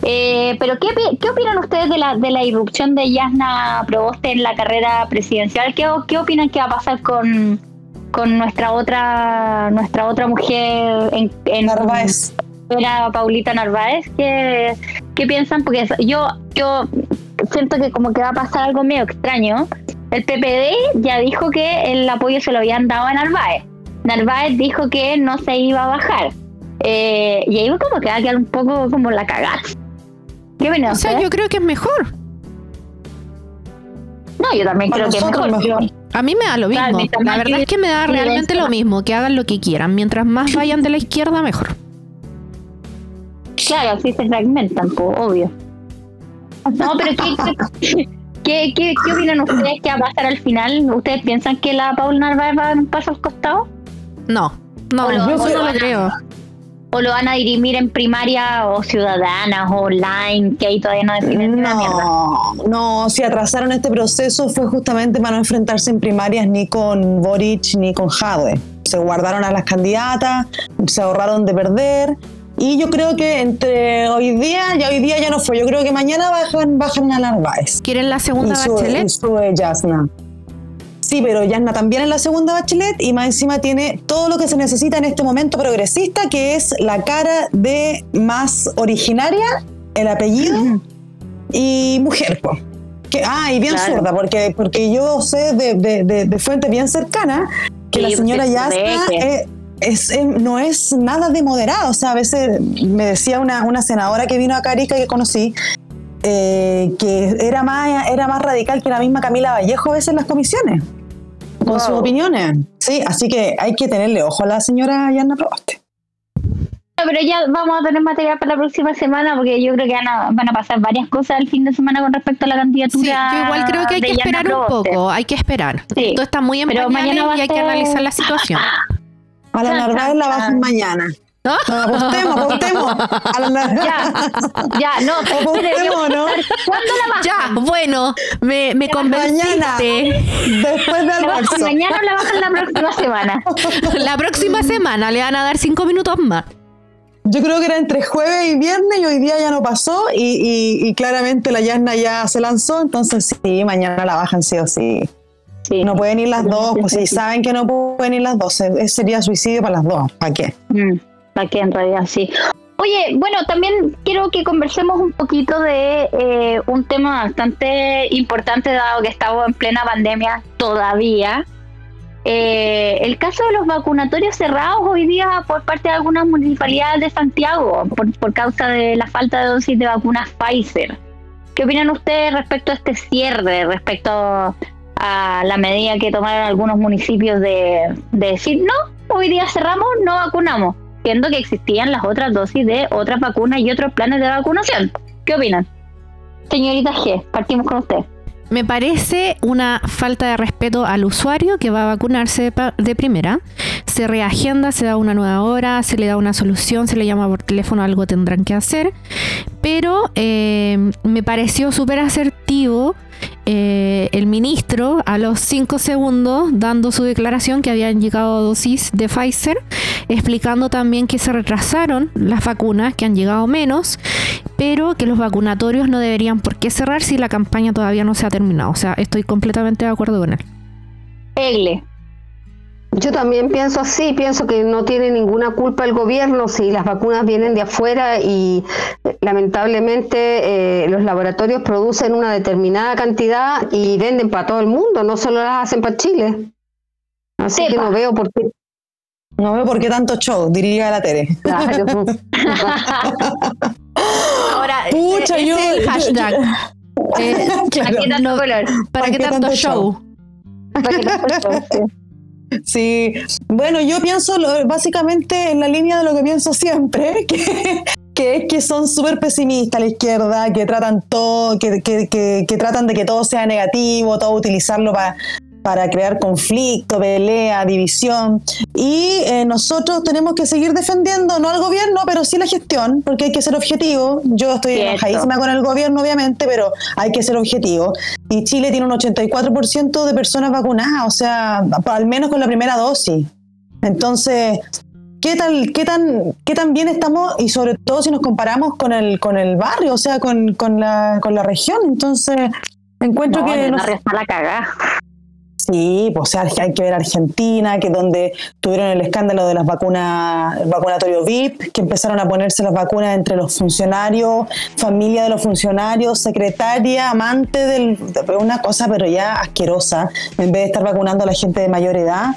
Eh, pero ¿qué, ¿qué opinan ustedes de la, de la irrupción de Yasna Proboste en la carrera presidencial? ¿Qué, qué opinan que va a pasar con, con nuestra otra nuestra otra mujer en, en Narváez. era Paulita Narváez? ¿Qué, qué piensan? Porque yo, yo siento que como que va a pasar algo medio extraño. El PPD ya dijo que el apoyo se lo habían dado a Narváez. Narváez dijo que no se iba a bajar. Eh, y ahí como que va a quedar un poco como la cagada. ¿Qué opinan O sea, yo creo que es mejor. No, yo también Para creo que es mejor. mejor. A mí me da lo mismo. La verdad es que me da realmente lo mismo, que hagan lo que quieran. Mientras más vayan de la izquierda, mejor. Claro, así se fragmentan, pues, obvio. No, pero ¿qué, qué, qué, qué- opinan ustedes que va a pasar al final? ¿Ustedes piensan que la Paul Narváez va a dar un paso al costado? No, no, O lo- yo no lo creo. ¿O lo van a dirimir en primaria o ciudadanas o online? Que ahí todavía no definen una mierda. No, no, si atrasaron este proceso fue justamente para no enfrentarse en primarias ni con Boric ni con Jadwe. Se guardaron a las candidatas, se ahorraron de perder. Y yo creo que entre hoy día, ya hoy día ya no fue. Yo creo que mañana bajan, bajan a Narváez. ¿Quieren la segunda y sube, bachelet? y sube Yasna. Sí, pero Yasna también es la segunda bachelet y más encima tiene todo lo que se necesita en este momento progresista, que es la cara de más originaria, el apellido y mujer. Que, ah, y bien Claro. zurda, porque, porque yo sé de, de, de- de fuente bien cercana que Sí, la señora Yasna es, es, es- no es nada de moderado. O sea, a veces me decía una, una senadora que vino a Carica que conocí eh, que era más, era más radical que la misma Camila Vallejo a veces en las comisiones, con sus opiniones. Sí, así que hay que tenerle ojo a la señora Yanna Proboste. Pero ya vamos a tener material para la próxima semana porque yo creo que van a, van a pasar varias cosas el fin de semana con respecto a la candidatura. Sí, yo igual creo que hay que Yana esperar un poco, hay que esperar. Sí, Todo está muy en y hay que analizar la situación. A la Narváez la bajan mañana. ¿No? La Narváez. Ya, ya, no, ¿no? ¿Cuándo la bajan? Ya, bueno, me, me Mañana. convenciste. Después de ¿La bajan almuerzo. mañana la bajan la próxima semana? La próxima semana le van a dar cinco minutos más. Yo creo que era entre jueves y viernes y hoy día ya no pasó y, y- y claramente la Yanna ya se lanzó, entonces sí, mañana la bajan sí o sí. Sí. No pueden ir las dos, pues si saben que no pueden ir las dos, se- sería suicidio para las dos, ¿para qué? Mm, ¿Para qué en realidad sí? Oye, bueno, también quiero que conversemos un poquito de eh, un tema bastante importante dado que estamos en plena pandemia todavía. Eh, el caso de los vacunatorios cerrados hoy día por parte de algunas municipalidades de Santiago por, por causa de la falta de dosis de vacunas Pfizer. ¿Qué opinan ustedes respecto a este cierre, respecto a la medida que tomaron algunos municipios de, de decir, no, hoy día cerramos, no vacunamos, siendo que existían las otras dosis de otras vacunas y otros planes de vacunación? ¿Qué opinan? Señorita G, partimos con usted. Me parece una falta de respeto al usuario que va a vacunarse de, de primera. Se reagenda, se da una nueva hora, se le da una solución, se le llama por teléfono, algo tendrán que hacer. Pero eh, me pareció súper asertivo eh, el ministro a los cinco segundos dando su declaración que habían llegado dosis de Pfizer, explicando también que se retrasaron las vacunas, que han llegado menos, pero que los vacunatorios no deberían por qué cerrar si la campaña todavía no se ha terminado. O sea, estoy completamente de acuerdo con él. Egle. Yo también pienso así, pienso que no tiene ninguna culpa el gobierno si las vacunas vienen de afuera y eh, lamentablemente eh, los laboratorios producen una determinada cantidad y venden para todo el mundo, no solo las hacen para Chile. Así que no veo por qué. No veo por qué tanto show, diría la Tere. Claro. Ahora, Pucha, ese yo- el yo- hashtag. Eh, Claro. ¿Para qué tanto no- color? ¿Para qué tanto show? ¿Para qué tanto show? Sí. Sí, bueno, yo pienso lo- básicamente en la línea de lo que pienso siempre, que, que es que son súper pesimistas la izquierda, que tratan todo, que- que- que tratan de que todo sea negativo, todo utilizarlo para para crear conflicto, pelea, división. Y eh, nosotros tenemos que seguir defendiendo, no al gobierno, pero sí la gestión, porque hay que ser objetivo. Yo estoy Cierto. enojadísima con el gobierno, obviamente, pero hay que ser objetivo. Y Chile tiene un 84% de personas vacunadas, o sea, al menos con la primera dosis. Entonces, ¿qué tal, qué tan, qué tan bien estamos? Y sobre todo si nos comparamos con el, con el barrio, o sea, con, con la, con la región. Entonces, encuentro No, que... no barrio está la cagada. Sí, pues o sea, hay que ver Argentina, que donde tuvieron el escándalo de las vacunas, el vacunatorio VIP, que empezaron a ponerse las vacunas entre los funcionarios, familia de los funcionarios, secretaria, amante del, de una cosa pero ya asquerosa, en vez de estar vacunando a la gente de mayor edad.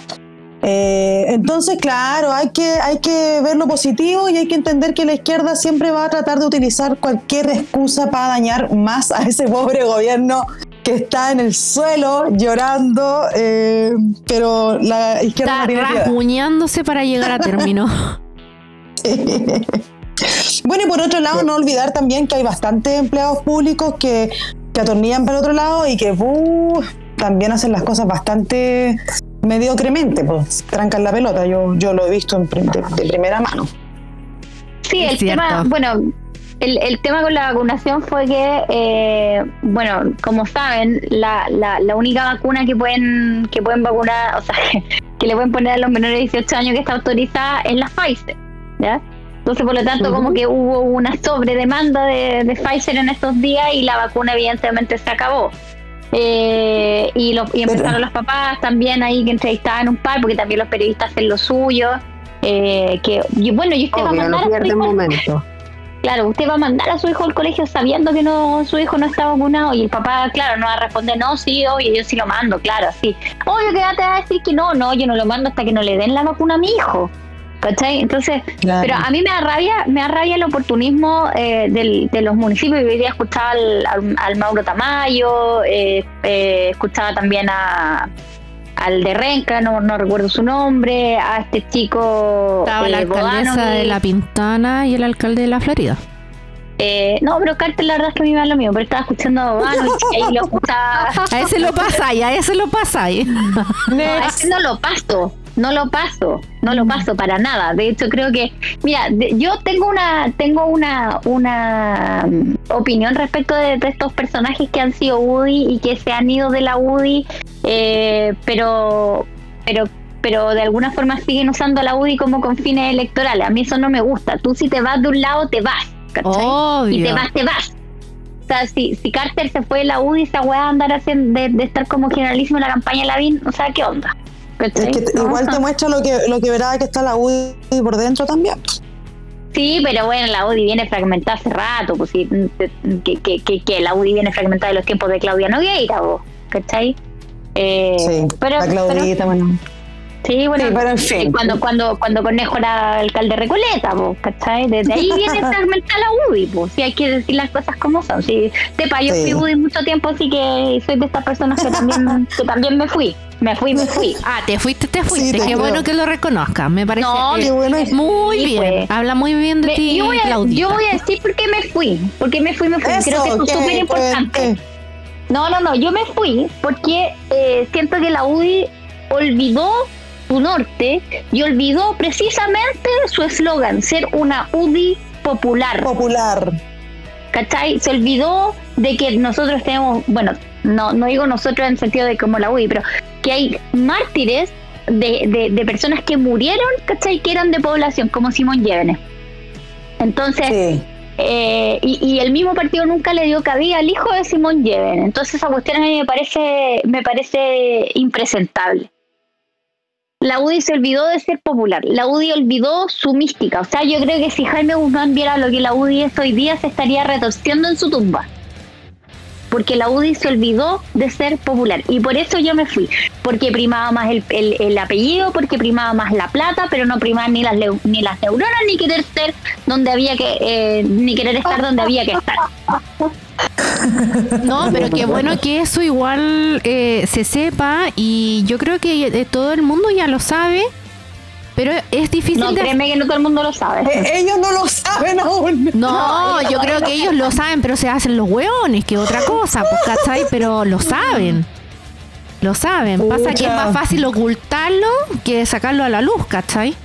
Eh, entonces, claro, hay que, hay que ver lo positivo y hay que entender que la izquierda siempre va a tratar de utilizar cualquier excusa para dañar más a ese pobre gobierno que está en el suelo llorando, eh, pero la izquierda Está no tiene piedad. rasguñándose para llegar a término. Bueno, y por otro lado, no olvidar también que hay bastantes empleados públicos que, que atornillan para el otro lado y que uh, también hacen las cosas bastante mediocremente, pues trancan la pelota. Yo, yo lo he visto en de, de primera mano. Sí, Es el cierto. tema, bueno, el, el tema con la vacunación fue que, eh, bueno, como saben, la, la, la única vacuna que pueden que pueden vacunar, o sea, que le pueden poner a los menores de 18 años que está autorizada es la Pfizer, ¿ya? Entonces, por lo tanto, como que hubo una sobredemanda de, de Pfizer en estos días y la vacuna evidentemente se acabó. Eh, y, lo- y empezaron Pero- los papás también ahí que entrevistaban un par, porque también los periodistas hacen lo suyo. Eh, que y bueno, y usted va a Obvio, mandar no a pierde momento. Claro, usted va a mandar a su hijo al colegio sabiendo que no su hijo no está vacunado y el papá, claro, no va a responder, no, sí, oye, yo sí lo mando, claro, sí. Oye, que ya te va a decir que no, no, yo no lo mando hasta que no le den la vacuna a mi hijo. ¿Cachai? Entonces, pero a mí me da rabia, me da rabia el oportunismo eh, de los municipios. Hoy día escuchaba al, Mauro Tamayo, eh, eh, escuchaba también a al de Renca, no, no recuerdo su nombre, a este chico. Estaba la alcaldesa de La Pintana y el alcalde de La Florida. no, pero Carter la verdad es que me iba lo mío, pero estaba escuchando a Bogano y ahí lo escuchaba. A ese lo pasa ahí, a ese lo pasa ahí. No, a ese no lo paso no lo paso, no lo paso para nada. De hecho, creo que, mira, yo tengo una, tengo una, una mm, opinión respecto de, estos personajes que han sido Woody y que se han ido de la Woody, eh, pero, pero, pero de alguna forma siguen usando a la Woody como con fines electorales. A mí eso no me gusta. Tú si te vas de un lado, te vas. ¿cachai? Y te vas, te vas. O sea, si, si Carter se fue de la UDI, esa weá andar haciendo de, de, estar como generalísimo en la campaña de Lavín, o sea, ¿qué onda? Igual te muestra lo que, lo que verá que está la UDI por dentro también. Sí, pero bueno, la UDI viene fragmentada hace rato, pues sí, que, que, que, la UDI viene fragmentada de los tiempos de Claudia Nogueira, ¿cachai? Eh, sí, pero, la Claudita, bueno. Sí, bueno, pero en fin. cuando, cuando, cuando Conejo era alcalde de Recoleta, pues, ¿cachai? Desde ahí viene fragmentada la UDI, pues, sí, hay que decir las cosas como son. Sí, sepa, yo fui UDI mucho tiempo, así que soy de estas personas que también, que también me fui. Me fui, me fui. Ah, te fuiste, te fuiste. qué bueno que lo reconozcas. Me parece no, bueno. muy bien. Habla muy bien de ti, yo voy, a, yo voy a decir por qué me fui. Porque me fui, me fui. Creo que es súper importante. No, no, no. Yo me fui porque eh, siento que la UDI olvidó su norte y olvidó precisamente su eslogan, ser una UDI popular. Popular. ¿Cachai? Se olvidó de que nosotros tenemos, bueno, no, no digo nosotros en el sentido de como la UDI, pero que hay mártires de, de, personas que murieron, ¿cachai? Que eran de población, como Simón Llévenes. Entonces, eh, y, el mismo partido nunca le dio cabida al hijo de Simón Llévenes. Entonces, esa cuestión a mí me parece, me parece impresentable. La UDI se olvidó de ser popular, la UDI olvidó su mística. O sea, yo creo que si Jaime Guzmán viera lo que la UDI es hoy día, se estaría retorciendo en su tumba porque la UDI se olvidó de ser popular y por eso yo me fui, porque primaba más el, el, apellido, porque primaba más la plata, pero no primaba ni las ni las neuronas ni querer ser donde había que eh, ni querer estar donde había que estar. No, pero qué bueno que eso igual eh, se sepa y yo creo que eh, todo el mundo ya lo sabe pero es difícil. No, créeme que no todo el mundo lo sabe. Eh, ellos no lo saben aún. No, yo creo que ellos lo saben, pero se hacen los hueones, que otra cosa, pues, ¿cachai? Pero lo saben. Lo saben. Pasa que es más fácil ocultarlo que sacarlo a la luz, ¿cachai?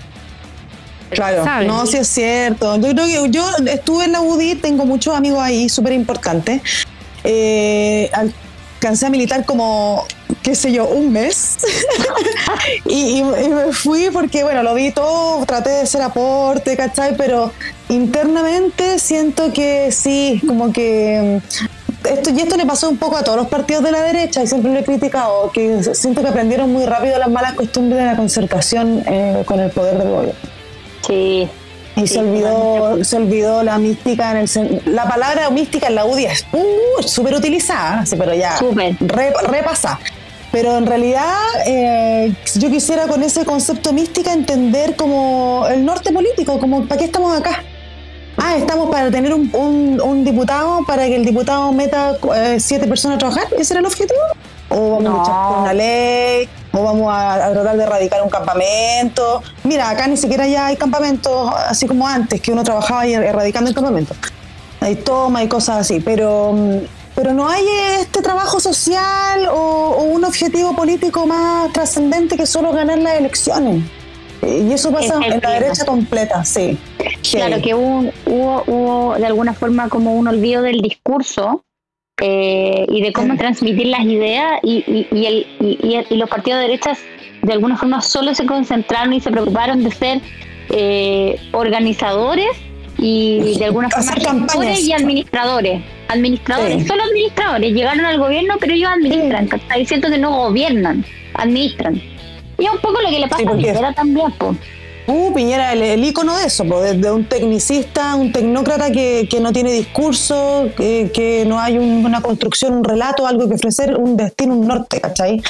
Claro, no, sí es cierto. Yo creo que yo estuve en la UDI, tengo muchos amigos ahí, súper importantes. Eh, alcancé a militar como qué sé yo, un mes. y, me fui porque, bueno, lo vi todo, traté de hacer aporte, ¿cachai? Pero internamente siento que sí, como que... Mm, esto, y esto le pasó un poco a todos los partidos de la derecha y siempre lo he criticado, que siento que aprendieron muy rápido las malas costumbres de la concertación eh, con el poder del gobierno. Sí, y se olvidó, se olvidó la mística en el la palabra mística en la UDI es uh, súper utilizada, pero ya repasa. Pero en realidad eh, yo quisiera con ese concepto mística entender como el norte político, como ¿para qué estamos acá? Ah, estamos para tener un, un, diputado, para que el diputado meta eh, siete personas a trabajar, ¿ese era el objetivo? ¿O vamos a luchar por una ley? ¿O vamos a, tratar de erradicar un campamento? Mira, acá ni siquiera ya hay campamentos así como antes, que uno trabajaba erradicando el campamento. Hay toma y cosas así, pero mm, pero no hay este trabajo social o, un objetivo político más trascendente que solo ganar las elecciones. Y eso pasa en la derecha completa, sí. Claro, que hubo, hubo, de alguna forma como un olvido del discurso eh, y de cómo transmitir las ideas y, y, el, y, los partidos de derechas de alguna forma solo se concentraron y se preocuparon de ser eh, organizadores y de alguna forma y administradores. Administradores, solo administradores. Llegaron al gobierno, pero ellos administran. Está diciendo que no gobiernan, administran. Y es un poco lo que le pasa a Piñera también, pues. Uh, Piñera, el, el icono de eso, pues, de, un tecnicista, un tecnócrata que, que no tiene discurso, que, que no hay una construcción, un relato, algo que ofrecer, un destino, un norte, ¿cachai?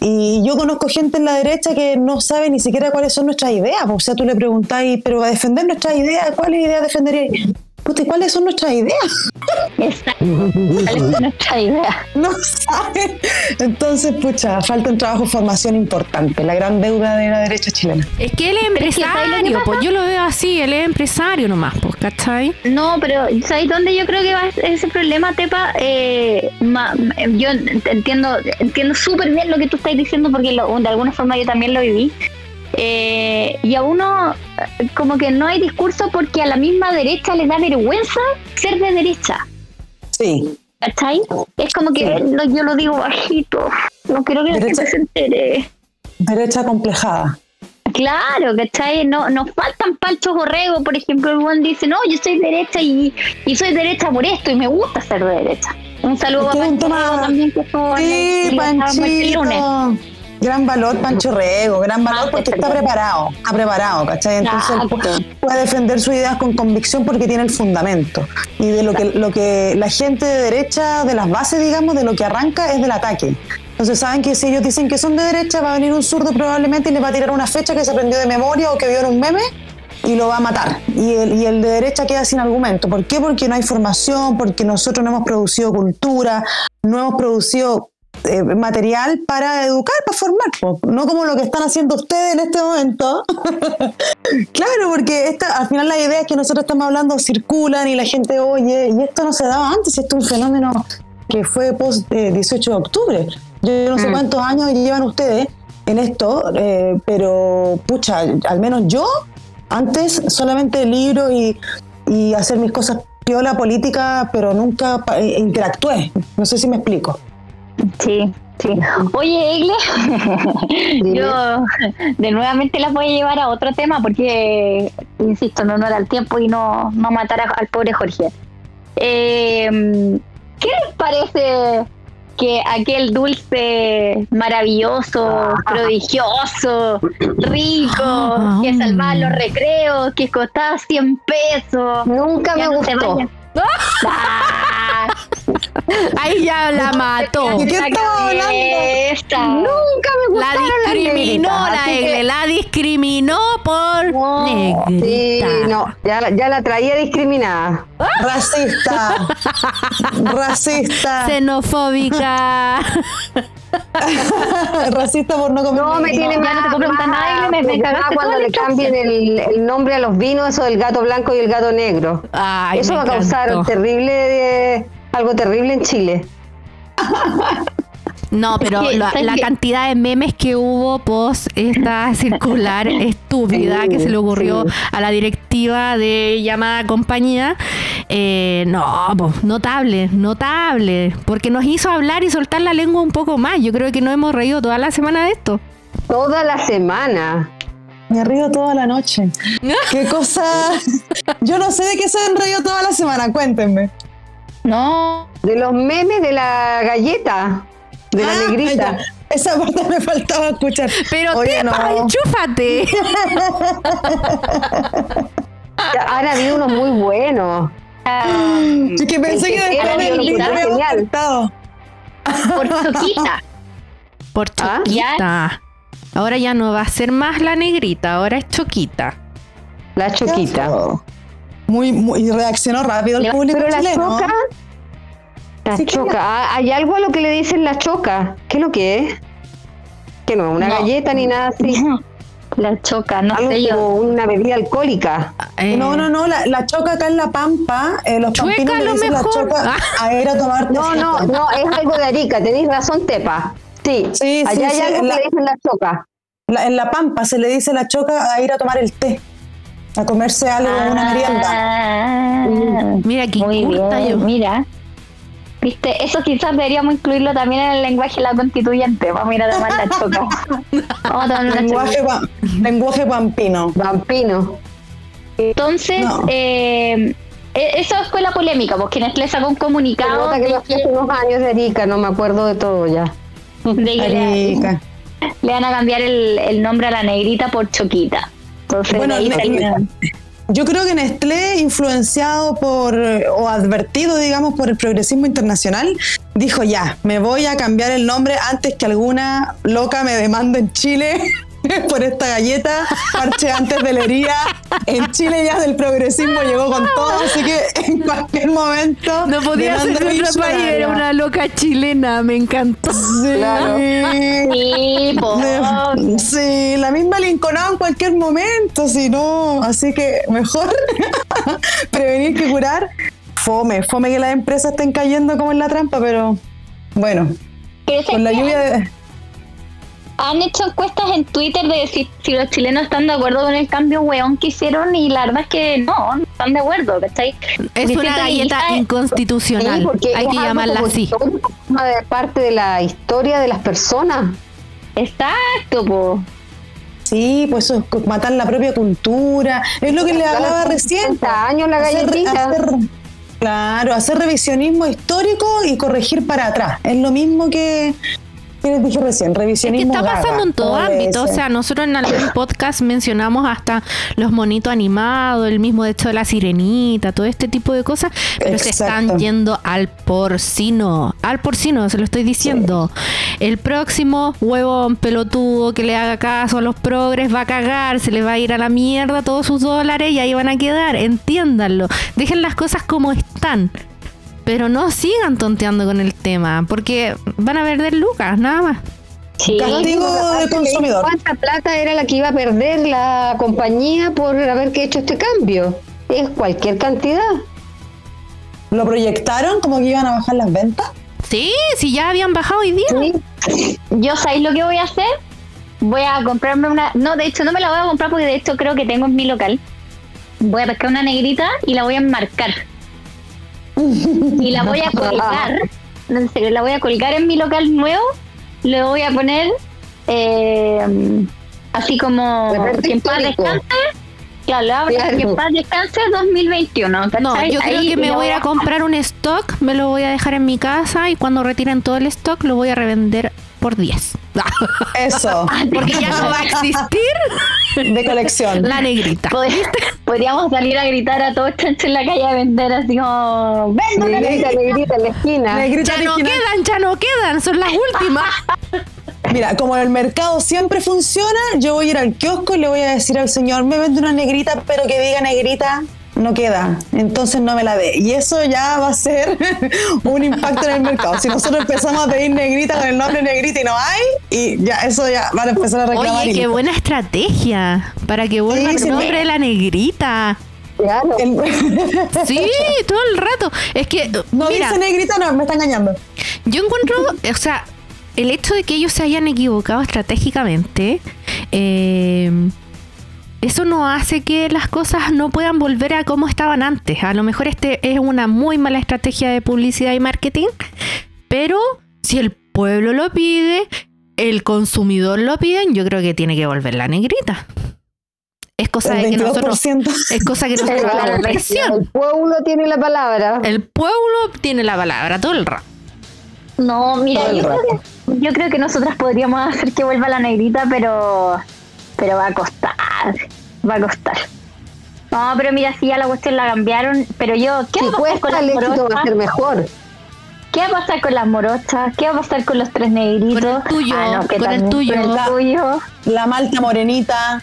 Y yo conozco gente en la derecha que no sabe ni siquiera cuáles son nuestras ideas. O sea, tú le preguntáis, pero a defender nuestras ideas, ¿cuáles ideas defenderíais? Puta, ¿y cuáles son nuestras ideas? Exacto. ¿Cuál es nuestra idea? No saben. Entonces, pucha, falta un trabajo de formación importante, la gran deuda de la derecha chilena. Es que él es Pero es que, ¿sabes lo que empresario, pues yo lo veo así, él es empresario nomás, pues, ¿cachai? No, pero ¿sabes dónde yo creo que va ese problema, Tepa? Eh, ma- yo entiendo entiendo súper bien lo que tú estás diciendo porque lo- de alguna forma yo también lo viví. Eh, y a uno eh, como que no hay discurso porque a la misma derecha le da vergüenza ser de derecha. Sí. ¿Cachai? Es como que yo lo digo bajito. No quiero que la Derecha- gente se entere. Derecha complejada. Claro, ¿cachai? No, nos faltan panchos borregos, por ejemplo, el buen dice, no, yo soy derecha y, y soy derecha por esto y me gusta ser de derecha. Un saludo a Borrego también que estuvo en Sí, el- el lunes. Gran valor, Pancho Rego, gran valor Ah, porque está preparado, está preparado, ¿cachai? Entonces puede defender sus ideas con convicción porque tiene el fundamento. Y de lo que, lo que la gente de derecha, de las bases, digamos, de lo que arranca es del ataque. Entonces saben que si ellos dicen que son de derecha, va a venir un zurdo probablemente y les va a tirar una fecha que se aprendió de memoria o que vio en un meme y lo va a matar. Y el, y el de derecha queda sin argumento. ¿Por qué? Porque no hay formación, porque nosotros no hemos producido cultura, no hemos producido eh, material para educar, para formar, po. no como lo que están haciendo ustedes en este momento. claro, porque esta, al final las ideas que nosotros estamos hablando circulan y la gente oye, y esto no se daba antes, esto es un fenómeno que fue post eh, 18 de octubre. Yo no sé Mm. cuántos años llevan ustedes en esto, eh, pero pucha, al menos yo antes solamente libros y, y hacer mis cosas piola política, pero nunca eh, interactué. No sé si me explico. Sí, sí. Oye, Egle, yo de nuevamente las voy a llevar a otro tema porque, insisto, no, no era el tiempo y no, no matar a- al pobre Jorge. Eh, ¿Qué les parece que aquel dulce maravilloso, prodigioso, rico, que salvaba los recreos, que costaba 100 pesos? Nunca me no Ah, Ahí ya la mató. ¿De qué la estaba hablando? cabeza. Nunca me La gustaron las discriminó, negritas, la que- Egle, la discriminó por No, Sí, no, ya, la- ya la traía discriminada. Racista. Racista. Xenofóbica. Racista por no comer. No, me tiene ya más, no te puedo preguntar nada, y me- me cagaste cuando la le cambien el, el nombre a los vinos, eso del gato blanco y el gato negro. Ay, eso me va a causar terrible, eh, algo terrible en Chile. No, pero la, cantidad de memes que hubo post esta circular estúpida que se le ocurrió Sí. a la directiva de llamada compañía, eh, no, pues, notable, notable, porque nos hizo hablar y soltar la lengua un poco más. Yo creo que no hemos reído toda la semana de esto. Toda la semana. Me río toda la noche. Qué cosa. Yo no sé de qué se han reído toda la semana, cuéntenme. No, De los memes de la galleta, de la Ah, negrita. Esa parte me faltaba escuchar. Pero Oye, Tepa, no. enchúfate. Ya, Han habido unos muy buenos. Es que pensé El que que después era del libro biología me había genial. faltado. por choquita. Por Ah, Choquita. Ahora ya no va a ser más la negrita, ahora es Choquita. La choquita. Muy, muy, y reaccionó rápido el público Pero la choca. La Sí, ¿qué choca. Ah, Hay algo a lo que le dicen la choca. ¿Qué es lo que es? Que no es una No. galleta ni nada así. La choca, no Algo sé yo. como una bebida alcohólica. Eh, No, no, no, la, la choca acá en La Pampa, eh, los Chueca, pampinos le lo dicen la mejor. choca a ir a tomar No, no, no, es algo de Arica. Tenéis razón, Tepa. Sí, Sí, sí, allá hay sí, algo en que le dicen la choca. La- en La Pampa se le dice la choca a ir a tomar el té, a comerse algo, una merienda. Ah, Mira qué Muy culta bien, yo. mira. Viste, eso quizás deberíamos incluirlo también en el lenguaje de la constituyente. Vamos a ir a tomar la choca. Vamos a tomar una Lenguaje, pa- lenguaje pampino. Vampino. Entonces, No. eh, e- esa fue la polémica, porque Nestlé sacó un comunicado que hace unos años de Arica, no me acuerdo de todo ya. de que le, Arica. le van a cambiar el, el nombre a la negrita por Choquita. Entonces, Bueno, ahí salieron- Yo creo que Nestlé, influenciado por, o advertido, digamos, por el progresismo internacional, dijo ya, me voy a cambiar el nombre antes que alguna loca me demande en Chile por esta galleta, parche antes de lería. En Chile ya del progresismo llegó con todo, así que en cualquier momento. No podía ser otro país, era una loca chilena, me encantó. Sí, Sí, po. De- sí, la misma Lincolnada en cualquier momento, si no, así que mejor prevenir que curar. Fome, fome que las empresas estén cayendo como en la trampa, pero bueno, con la lluvia de... Han hecho encuestas en Twitter de decir si los chilenos están de acuerdo con el cambio weón que hicieron y la verdad es que no, no están de acuerdo, ¿cachai? Es Porque una galleta inconstitucional. Sí, Hay es que llamarla así. de parte de la historia de las personas. Exacto, po. Sí, pues eso es matar la propia cultura. Es lo que le hablaba recién. 30 años la Hacer- galletita. hacer- claro, hacer revisionismo histórico y corregir para atrás. Es lo mismo que, que les dije recién, Es que está pasando en todo ámbito. O sea, nosotros en algún podcast mencionamos hasta los monitos animados, el mismo hecho de la sirenita, todo este tipo de cosas, pero se están yendo al porcino. Al porcino, se lo estoy diciendo. El próximo huevón pelotudo que le haga caso a los progres va a cagar, se le va a ir a la mierda todos sus dólares y ahí van a quedar. Entiéndanlo. Dejen las cosas como están. Pero no sigan tonteando con el tema, porque van a perder lucas, nada más. Sí. Castigo del consumidor. ¿Cuánta plata era la que iba a perder la compañía por haber hecho este cambio? Es cualquier cantidad. ¿Lo proyectaron como que iban a bajar las ventas? Sí, si ya habían bajado hoy día. Sí. Yo sabéis lo que voy a hacer. Voy a comprarme una. No, de hecho, no me la voy a comprar porque de hecho creo que tengo en mi local. Voy a pescar una negrita y la voy a enmarcar. Y la voy a colgar. no, En serio, la voy a colgar en mi local nuevo. Le voy a poner. eh, así como. Que en paz descanse. Claro, le voy a poner Claro. que en paz descanse 2021. No, yo creo Ahí que me voy a comprar un stock, me lo voy a dejar en mi casa y cuando retiren todo el stock lo voy a revender por 10. Eso, Porque ya no va a existir de colección. la negrita. Pod- Podríamos salir a gritar a todos chanchos en la calle a vender así como. ¡Vendo una Negrita, negrita en la esquina. Negrita Ya no quedan, ya no quedan, son las últimas. Mira, como el mercado siempre funciona, yo voy a ir al kiosco y le voy a decir al señor, me vende una negrita, pero que diga negrita no queda, entonces no me la dé. Y eso ya va a ser un impacto en el mercado. Si nosotros empezamos a pedir negrita con el nombre negrita y no hay, y ya eso ya van a empezar a reclamar. Oye, qué buena estrategia para que vuelva Sí, el nombre me- de la negrita. Claro. El- Sí, todo el rato. Es que, no mira, dice negrita, no, me está engañando. Yo encuentro, o sea, el hecho de que ellos se hayan equivocado estratégicamente, eh, eso no hace que las cosas no puedan volver a como estaban antes. A lo mejor este es una muy mala estrategia de publicidad y marketing, pero si el pueblo lo pide, el consumidor lo pide, yo creo que tiene que volver la negrita. Es cosa de que nosotros, 22%. es cosa que nosotros hagamos presión. El pueblo tiene la palabra. El pueblo tiene la palabra todo el rato. No, mira, creo, que, yo creo que nosotras podríamos hacer que vuelva la negrita, pero pero va a costar, va a costar. No, pero mira, si ya la cuestión la cambiaron, pero yo, ¿qué Si va a pasar con las el éxito va a ser mejor. ¿Qué va a pasar con las morochas? ¿Qué va a pasar con los tres negritos? Con el tuyo, Ah, no, que con el tuyo. Con el tuyo. La malta morenita.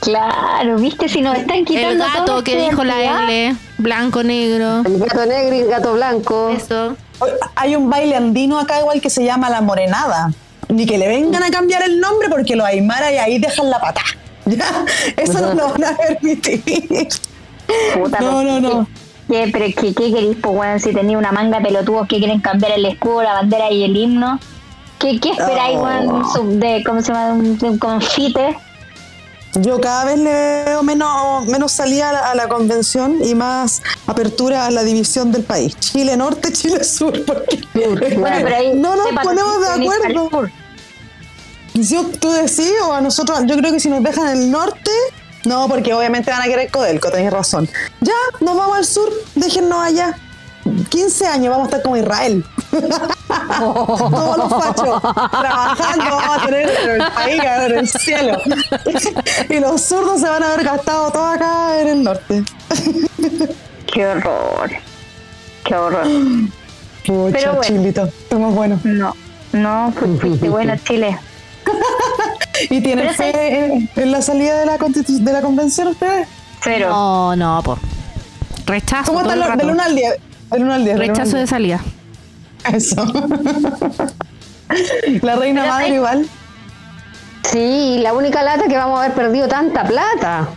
Claro, viste, si nos están El quitando gato toda que esta dijo la. L, blanco, negro. El gato negro y el gato blanco. Eso. Hay un baile andino acá igual que se llama la morenada. Ni que le vengan a cambiar el nombre porque los aymara y ahí dejan la pata. ¿Ya? Eso no lo van a permitir. Puta, No, no, no. ¿Qué, pero qué, qué queréis, pues? Si tenía una manga de pelotudos que quieren cambiar el escudo, la bandera y el himno. ¿Qué, qué esperáis, Oh. De, ¿Cómo se llama? De un confite. Yo cada vez le veo menos, menos salida a la, a la convención y más apertura a la división del país. Chile Norte, Chile Sur. porque- Bueno, pero ahí no nos ponemos de acuerdo. Yo, tú decís, o a nosotros, yo creo que si nos dejan el norte, no, porque obviamente van a querer Codelco, tenés razón. Ya, nos vamos al sur, déjennos allá. 15 años vamos a estar como Israel. Todos los fachos trabajando, vamos a tener el país cabrón, en el cielo. y los zurdos se van a haber gastado todo acá en el norte. Qué horror. Qué horror. Pucha, Pero bueno. chilito. Estamos buenos. No, no, fu- fuiste bueno, Chile. ¿Y tienen Pero fe en, en la salida de la, de la convención ustedes? Cero. No, no, po. Rechazo. ¿Cómo rato. del 1 al 10? Del 1 al 10. del uno al Rechazo de salida. 10. Eso. la reina Pero madre hay- igual. Sí, la única lata que vamos a haber perdido tanta plata.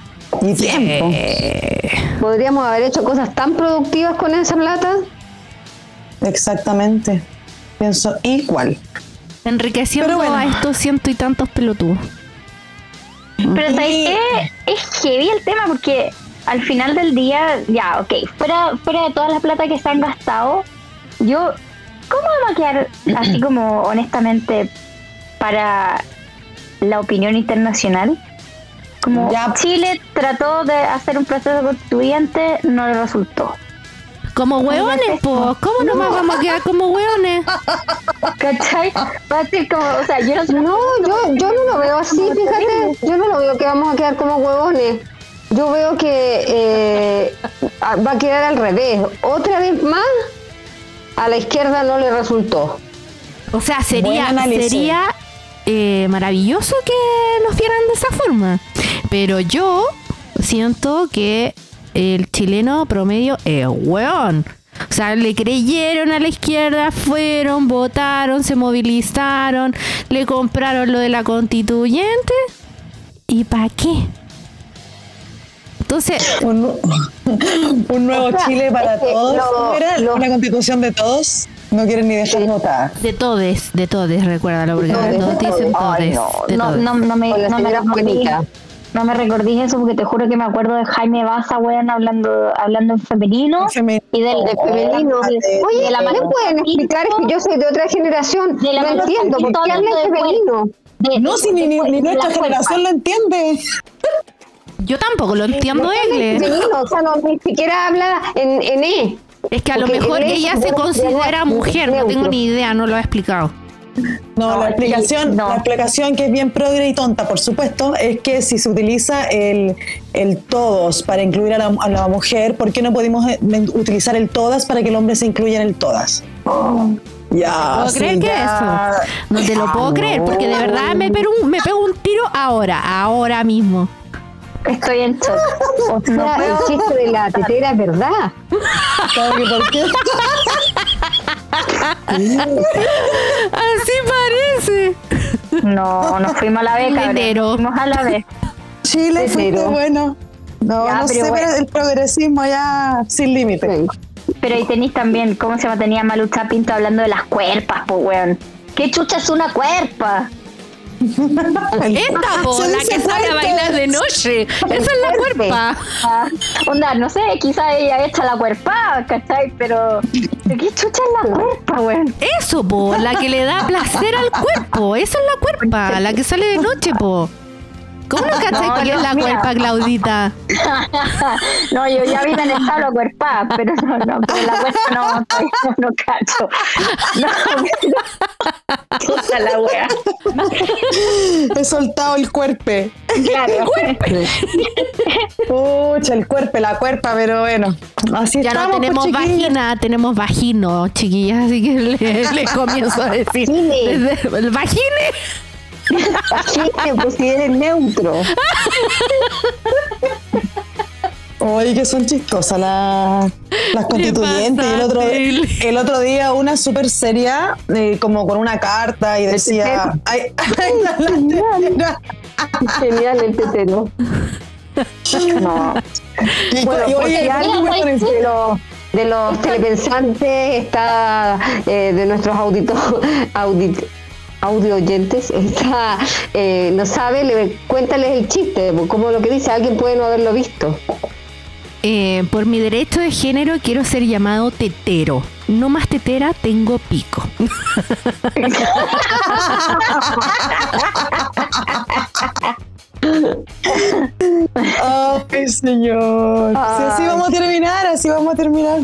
Y tiempo. Podríamos haber hecho cosas tan productivas con esa plata. Exactamente. Pienso igual. Enriqueciendo Pero bueno. a estos ciento y tantos pelotudos. Pero ¿sabes Y- qué? Es heavy el tema porque al final del día, ya, ok, fuera, fuera de todas las plata que se han gastado, yo, ¿cómo vamos a quedar así como honestamente para la opinión internacional? Como Ya. Chile trató de hacer un proceso constituyente, no le resultó. Como hueones, po. ¿Cómo nos vamos a quedar como hueones? ¿Cachai? Va a ser como, o sea, yo no No, yo, yo no lo veo así, fíjate. Yo no lo veo que vamos a quedar como huevones. Yo veo que eh, va a quedar al revés. Otra vez más, a la izquierda no le resultó. O sea, sería, sería eh, maravilloso que nos vieran de esa forma. Pero yo siento que el chileno promedio es hueón. O sea, le creyeron a la izquierda, fueron, votaron, se movilizaron, le compraron lo de la constituyente. ¿Y para qué? Entonces, Un, un nuevo O sea, Chile para todos. lo- ¿no era? lo- Una constitución de todos. No quieren ni dejar votar. de todes, de todes, recuérdalo, porque ahora todes, todos de dicen todes. no, de no, no, no me, no me Juanita. No me recordís eso porque te juro que me acuerdo de Jaime Baza, weón, hablando, hablando en femenino y del De femenino. de- Oye, de la ¿me mano- pueden explicar? Es que yo soy de otra generación. De la no entiendo. ¿Por qué hablando hablan de femenino? de- No, si ni, ni- nuestra generación lo entiende. Yo tampoco lo entiendo, ¿Por qué Egle. femenino? O sea, no, ni siquiera habla en, en E. Es que a lo mejor el ella se de- considera de- mujer, no tengo ni idea, no lo ha explicado. No, No, la explicación, no. la explicación que es bien progre y tonta, por supuesto, es que si se utiliza el, el todos para incluir a la, a la mujer, ¿por qué no podemos eh, utilizar el todas para que el hombre se incluya en el todas? Ya, ¿Puedo sí, creer que ya. eso? No te lo puedo creer, porque de verdad me pego, un, me pego un tiro ahora, ahora mismo. Estoy en shock. O sea, el chiste de la tetera es verdad. ¿Sabe que por qué? Así parece. No, nos fuimos a la B, cabrón. Enero. Nos fuimos a la B. Chile fue bueno. No, Ya, no pero sé, bueno. pero el progresismo ya sin límite. Pero ahí tenéis también, ¿cómo se llama? Tenía Malu Pinto hablando de las cuerpas, pues, weón. ¿Qué chucha es una cuerpa? Esta, po, Se la que sale a bailar de noche. Esa es la cuerpa. Ah, onda, no sé, quizá ella echa la cuerpa, ¿cachai? Pero, ¿de ¿qué chucha es la cuerpa, weón? Eso, po, la que le da placer al cuerpo. Esa es la cuerpa, la que sale de noche, po. ¿Cómo no cachai No, cuál yo- es la mira. cuerpa, Claudita? no, yo ya vi en el estado cuerpa, pero no, no, pero la cuerpa no, no, no cacho. No, pero- la wea. He soltado el cuerpe. Claro. Pucha, el cuerpe, la cuerpa, pero bueno. Así Ya no estamos, pues, tenemos vagina, tenemos vagino, chiquillas, así que le, le comienzo a decir. Vagine. Desde- ¿El vagine? Chiste, pues si eres neutro. Oye, que son chistosas las, las constituyentes. Y el otro, el otro día una súper seria, eh, como con una carta y decía... Ay, ay, la- la- Genial el tetero. No. y- Bueno, y oye, alguien de los, de los telepensantes está, eh, de nuestros auditos, audit, audio oyentes, está, eh, no sabe, le, cuéntales el chiste, como lo que dice, alguien puede no haberlo visto. Eh, por mi derecho de género quiero ser llamado tetero. No más tetera, tengo pico. Ay, señor. Sí, así vamos a terminar, así vamos a terminar.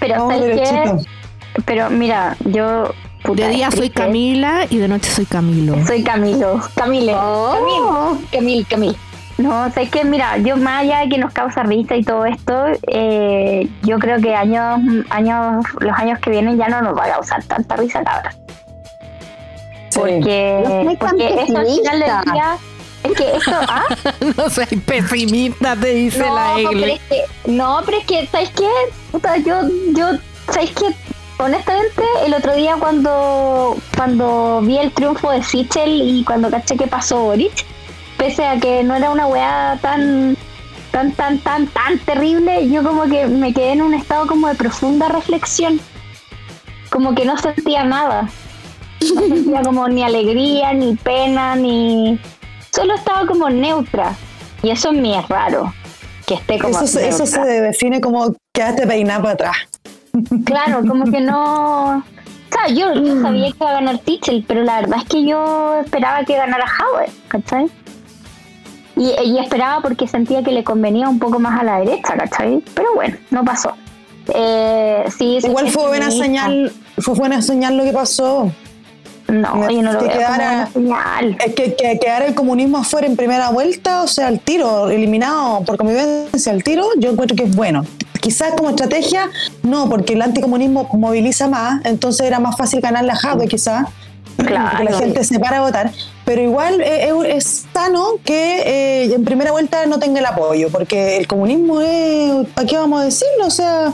Pero, Vamos ¿sabes qué? derechito. Pero mira, yo. Puta, De día es soy. Camila y de noche soy Camilo. Soy Camilo. Camile. Oh. Camil. Camil, Camil. No, sé que mira, yo más allá de que nos causa risa y todo esto, eh, yo creo que años, años, los años que vienen ya no nos va a causar tanta risa, la No Porque, soy tan porque esto al final del día, es que esto, ¿ah? no soy pesimista, te dice no, la pero Egle. es que, no, pero es que, ¿sabes qué? Puta, yo, yo, ¿sabes qué? Honestamente, el otro día cuando, cuando vi el triunfo de Sichel y cuando caché que pasó Boric, pese a que no era una weá tan, tan, tan, tan, tan terrible, yo como que me quedé en un estado como de profunda reflexión. Como que no sentía nada. No sentía como ni alegría, ni pena, ni... Solo estaba como neutra. Y eso en mí es raro. Que esté como Eso, se- eso se define como quedaste peinado para atrás. Claro, como que no. O sea, yo, yo sabía que iba a ganar Tichel, pero la verdad es que yo esperaba que ganara Howard, ¿cachai? Y, y esperaba porque sentía que le convenía un poco más a la derecha, ¿cachai? Pero bueno, no pasó. Eh, sí, Igual fue buena señal, fue buena señal lo que pasó. No, yo no lo que veo quedara- señal. Es que, que quedar el comunismo afuera en primera vuelta, o sea, el tiro, eliminado por convivencia, el tiro, yo encuentro que es bueno. Quizás como estrategia, no, porque el anticomunismo moviliza más, entonces era más fácil ganar la Jade, quizás. Claro. Porque la gente se para a votar. Pero igual eh, es, es sano que eh, en primera vuelta no tenga el apoyo, porque el comunismo es, ¿para qué vamos a decirlo? O sea,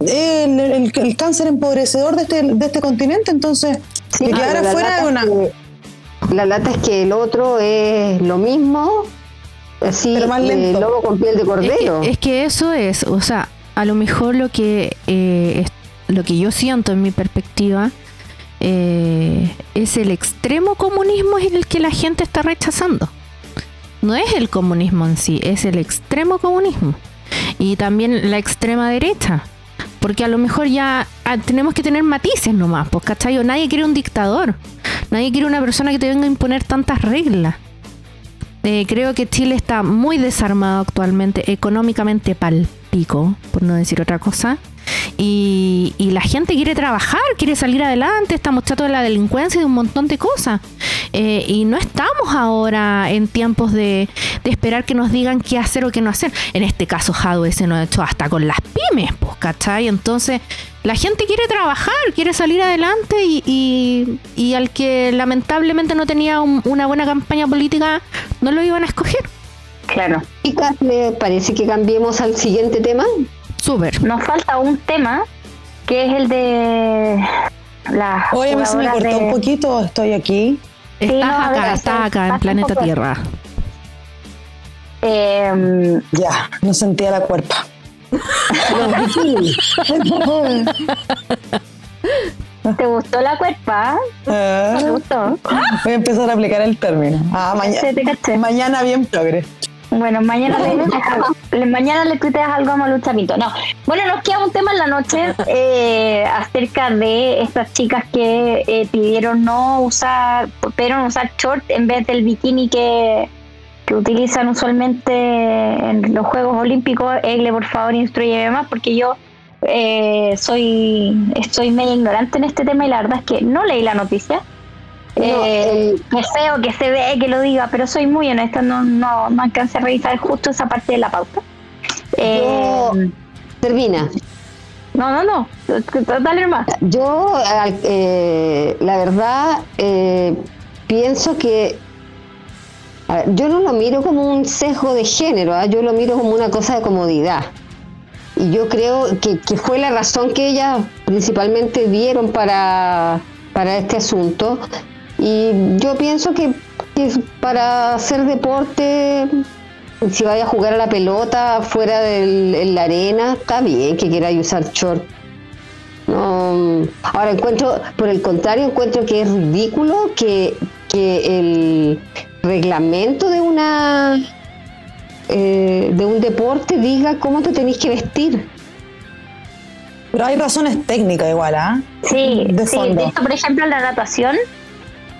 el, el- el cáncer empobrecedor de este, de este continente, entonces, Sí, de pero quedar la afuera lata es una... que- la lata es que el otro es lo mismo, así, Pero más eh, lento. lobo con piel de Es cordero. que, es que eso es, o sea, a lo mejor lo que eh, lo que yo siento en mi perspectiva eh, es el extremo comunismo es el que la gente está rechazando. No es el comunismo en sí, es el extremo comunismo. Y también la extrema derecha. Porque a lo mejor ya ah, tenemos que tener matices nomás, pues, ¿cachai? Nadie quiere un dictador. Nadie quiere una persona que te venga a imponer tantas reglas. Eh, creo que Chile está muy desarmado actualmente, económicamente pal pico, por no decir otra cosa. Y, y la gente quiere trabajar, quiere salir adelante, estamos chatos de la delincuencia y de un montón de cosas. Eh, y no estamos ahora en tiempos de, de esperar que nos digan qué hacer o qué no hacer. En este caso, Jadwe se nos ha hecho hasta con las pymes, pues, ¿cachai? Entonces, la gente quiere trabajar, quiere salir adelante y, y- y al que lamentablemente no tenía un- una buena campaña política, no lo iban a escoger. Claro. Chicas, ¿le parece que cambiemos al siguiente tema? Súper. Nos falta un tema que es el de las Oye, me se me cortó de- un poquito, estoy aquí. Sí, Estás no, a ver, acá, estás acá en planeta Tierra. Eh, Ya, no sentía la cuerpa. ¿Te gustó la cuerpa? Ah, ¿Te gustó? voy a empezar a aplicar el término. Ah, Sí, mañana, te caché. mañana bien progre. Bueno, mañana le, mañana le tuiteas algo a Malu Chapito. No. Bueno, nos queda un tema en la noche eh, acerca de estas chicas que eh, pidieron no usar, pidieron usar short en vez del bikini que, que utilizan usualmente en los Juegos Olímpicos. Egle, por favor, instruyeme más porque yo eh, soy estoy medio ignorante en este tema y la verdad es que no leí la noticia. No, Eh, el- es feo que se ve que lo diga, pero soy muy honesta, no, no, no alcancé a revisar justo esa parte de la pauta. Eh, Yo- Termina. no, no, no, dale más. Yo, eh, la verdad, eh, pienso que a ver, yo no lo miro como un sesgo de género, ¿ah? yo lo miro como una cosa de comodidad. Y yo creo que, que fue la razón que ellas principalmente dieron para, para este asunto. Y yo pienso que, que para hacer deporte, si vaya a jugar a la pelota fuera en la arena, está bien que quiera usar short. No, ahora encuentro, por el contrario, encuentro que es ridículo que, que el reglamento de una eh, de un deporte diga cómo te tenéis que vestir. Pero hay razones técnicas igual, ¿ah? Sí, De sí, fondo. de hecho, por ejemplo, en la natación,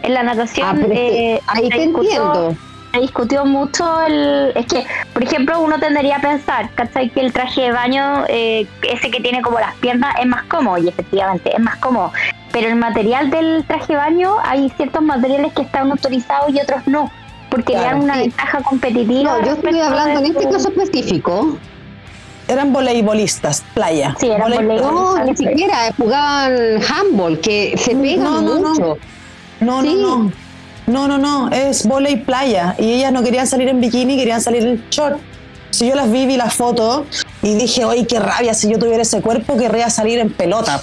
en la natación Ah, pero eh, ahí se te discutió- entiendo. se discutió mucho el es que por ejemplo uno tendería a pensar ¿cachai? que el traje de baño eh, ese que tiene como las piernas es más cómodo y efectivamente es más cómodo pero el material del traje de baño hay ciertos materiales que están autorizados y otros no porque le Claro, dan una sí. ventaja competitiva. No, yo estoy hablando en este caso específico. Eran voleibolistas, playa. Sí, eran Volei- voleibol- No, ni siquiera jugaban handball, que se pegan No, no, no. mucho. No, Sí. no, no. No, no, no. Es volei playa. Y ellas no querían salir en bikini, querían salir en short. Si yo las vi, vi las fotos y dije, oye, qué rabia, si yo tuviera ese cuerpo, querría salir en pelota.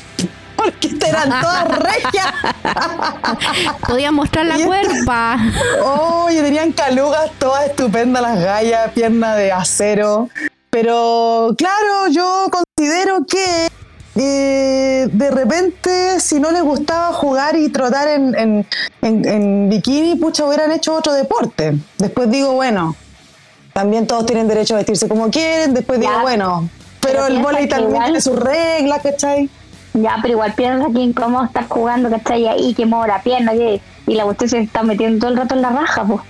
Porque eran todas regias. Podía mostrar la cuerpa. Oye, tenían calugas todas estupendas las gallas, pierna de acero. Pero claro, yo considero que eh, de repente, si no les gustaba jugar y trotar en, en- en- en bikini, pucha, hubieran hecho otro deporte. Después digo, bueno, también todos tienen derecho a vestirse como quieren. Después Ya. digo, bueno, pero, Pero el piensa volei que también tiene sus reglas, ¿cachai? Ya, pero igual piensa que incómodo estar jugando, ¿cachai? Ahí que mueve la pierna que, y la usted se está metiendo todo el rato en la raja, pues.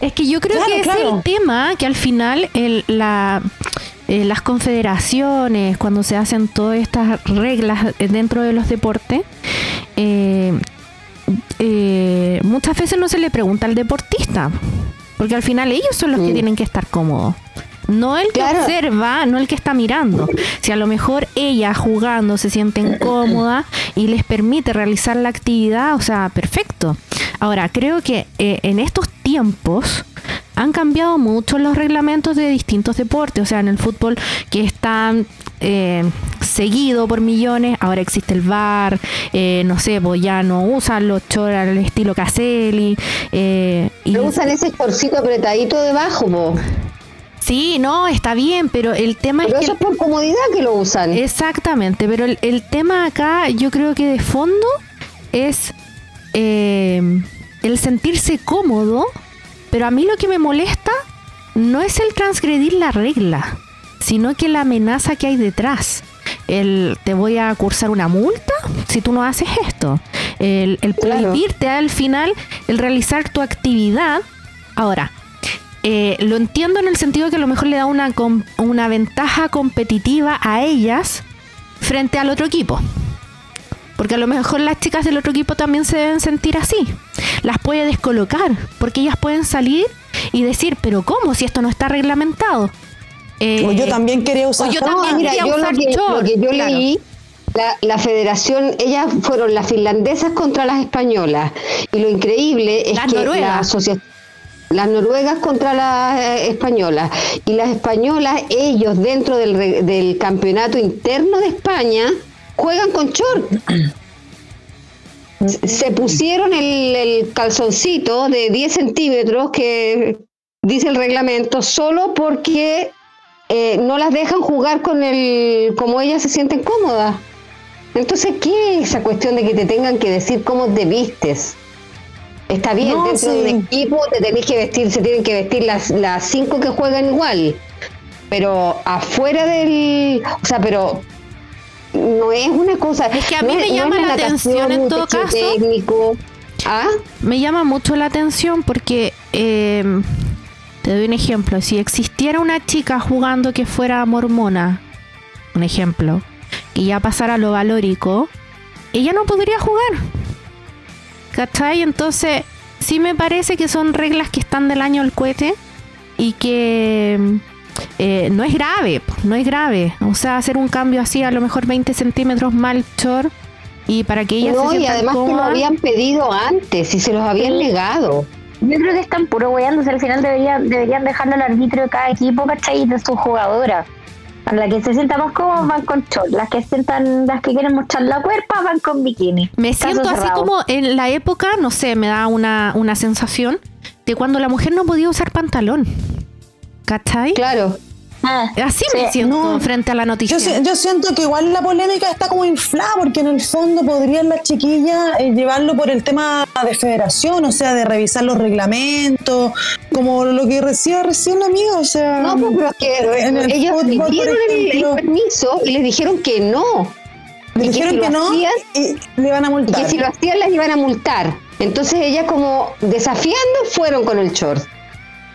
Es que yo creo Claro, que es el tema, que al final el, la, eh, las confederaciones, cuando se hacen todas estas reglas dentro de los deportes, eh, eh, muchas veces no se le pregunta al deportista, porque al final ellos son los que tienen que estar cómodos. No el que Claro. observa, no el que está mirando. Si a lo mejor ella jugando se siente incómoda y les permite realizar la actividad, o sea, perfecto. Ahora, creo que eh, en estos tiempos han cambiado mucho los reglamentos de distintos deportes. O sea, en el fútbol que están eh, seguido por millones, ahora existe el VAR, eh, no sé, pues ya no usan los chores al estilo Caselli. eh, y- Pero usan ese chorcito apretadito debajo, po. Sí, no, está bien, pero el tema Pero es eso que... es por comodidad que lo usan. Exactamente, pero el, el tema acá yo creo que de fondo es eh, el sentirse cómodo, pero a mí lo que me molesta no es el transgredir la regla, sino que la amenaza que hay detrás. El te voy a cursar una multa si tú no haces esto. El, el Claro. prohibirte al final el realizar tu actividad. Ahora, eh, lo entiendo en el sentido que a lo mejor le da una, una ventaja competitiva a ellas frente al otro equipo. Porque a lo mejor las chicas del otro equipo también se deben sentir así. Las puede descolocar, porque ellas pueden salir y decir, pero ¿cómo si esto no está reglamentado? Eh, O yo también quería usar. o yo No, también mira, quería yo lo usar que, short, lo que yo claro. leí, la, la federación, ellas fueron las finlandesas contra las españolas. Y lo increíble es Las que noruegas. la asociación las noruegas contra las eh, españolas y las españolas ellos dentro del, del campeonato interno de España juegan con short se pusieron el, el calzoncito de 10 centímetros que dice el reglamento solo porque eh, no las dejan jugar con el como ellas se sienten cómodas. Entonces, ¿qué es esa cuestión de que te tengan que decir cómo te vistes? Está bien, No, dentro de un equipo te tenés que vestir, se tienen que vestir las, las cinco que juegan igual. Pero afuera del. O sea, pero no es una cosa. Es que a mí no me llama la atención en todo caso. técnico. ¿Ah? me llama mucho la atención porque eh, te doy un ejemplo. Si existiera una chica jugando que fuera mormona, un ejemplo, que ya pasara lo valórico, ella no podría jugar. ¿Cachai? Entonces, sí me parece que son reglas que están del año del cohete y que eh, no es grave, no es grave. O sea, hacer un cambio así, a lo mejor 20 centímetros mal short y para que ella se No, y además que lo habían pedido antes y se los habían negado. Yo creo que están puro weyándose. Al final debería, deberían dejarlo al árbitro de cada equipo, ¿cachai? Y de sus jugadoras. Las que se sientan más cómodas van con short. Las que sientan, las que quieren mostrar la cuerpa van con bikini. Me Caso siento así cerrado. como en la época, no sé, me da una, una sensación de cuando la mujer no podía usar pantalón. ¿Cachai? Claro. Ah, Así Sí, me siento no. frente a la noticia. Yo, si- yo siento que igual la polémica está como inflada, porque en el fondo podrían las chiquillas eh, llevarlo por el tema de federación, o sea, de revisar los reglamentos, como lo que decía recién amigo, o sea. No, pues, pero es que en el ellos fútbol, pidieron el, permiso y les dijeron que no. le que dijeron si que, lo no hacían- y le van a Y multar. que si lo hacían las iban a multar. Entonces ellas como desafiando fueron con el short.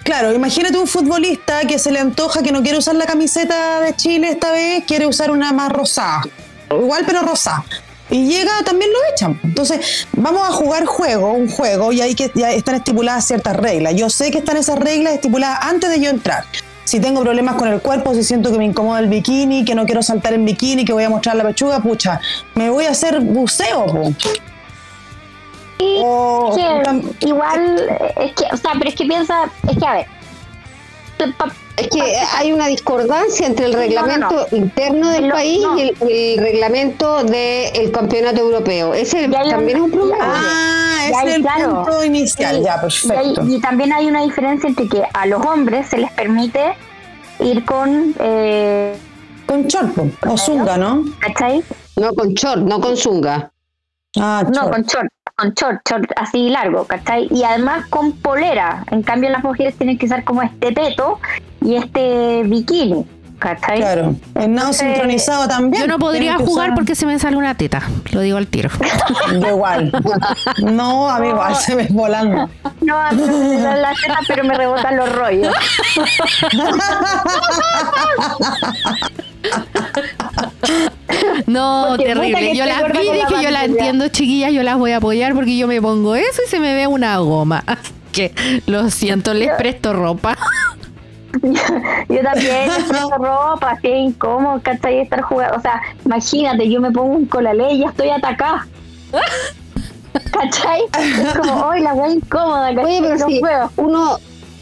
Claro, imagínate un futbolista que se le antoja que no quiere usar la camiseta de Chile esta vez, quiere usar una más rosada. Igual, pero rosada. y llega también lo echan. Entonces, vamos a jugar juego, un juego, y ahí que ya están estipuladas ciertas reglas. Yo sé que están esas reglas estipuladas antes de yo entrar. Si tengo problemas con el cuerpo, si siento que me incomoda el bikini, que no quiero saltar en bikini, que voy a mostrar la pechuga, pucha, me voy a hacer buceo, po. Y O- que tam- igual, es que, o sea, pero es que piensa, es que a ver, pa- Es que hay una discordancia entre el No, no, reglamento interno del Lo- país no. y el, el reglamento del campeonato europeo. Ese también un- es un problema. Ah, es el claro. punto inicial, Sí, ya, y, hay- perfecto. y también hay una diferencia entre que a los hombres se les permite ir con, eh, Con short, po, o zunga, ¿no? ¿cachai? No con short, no con zunga. Ah, No, short. con short, con short, short así largo, ¿cachai? Y además con polera. En cambio las mujeres tienen que usar como este peto y este bikini, ¿cachai? Claro, el nado Entonces, sincronizado también. Yo no podría jugar usar- porque se me sale una teta, lo digo al tiro. Yo igual. No, a mí igual se me volando. No, a mí me dan las tetas, pero me rebotan los rollos. No, Porque terrible. Yo las vi y con la dije, yo las entiendo, chiquillas, yo las voy a apoyar porque yo me pongo eso y se me ve una goma. Así que lo siento, les presto ropa. Yo también necesito ropa, es incómodo, ¿cachai? Estar jugando. O sea, imagínate, yo me pongo un colalé y ya estoy atacada. ¿Cachai? Es como, hoy la wea incómoda, ¿cachai? Oye, pero no uno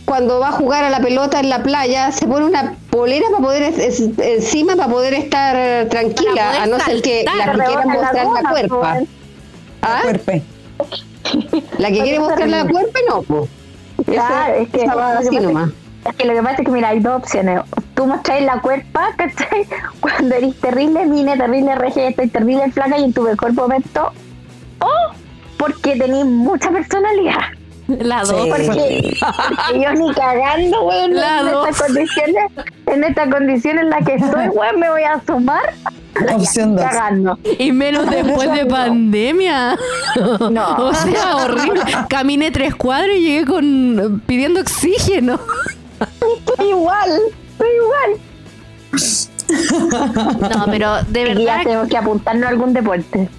cuando va a jugar a la pelota en la playa se pone una polera para poder es- es- encima para poder estar tranquila, poder a no ser que la que quiera mostrar la cuerpa. pues. ¿Ah? Cuerpe. La que quiere mostrar la cuerpa no, po. Claro, es que, va así nomás. Que lo que pasa es que, mira, hay dos opciones. Tú mostráis la cuerpa, ¿cachai? Cuando eres terrible mine, terrible regia, estoy terrible flaca y en tu mejor momento. O porque tenés mucha personalidad. La Sí. dos. Porque, porque yo ni cagando, weón, La en dos. estas condiciones, en estas condiciones en las que estoy, weón, me voy a asomar Opción 2. cagando. Y menos después de pandemia. No. O sea, horrible. Caminé tres cuadros y llegué con pidiendo oxígeno. Estoy igual, estoy igual. No, pero de ya verdad tenemos que apuntarnos a algún deporte.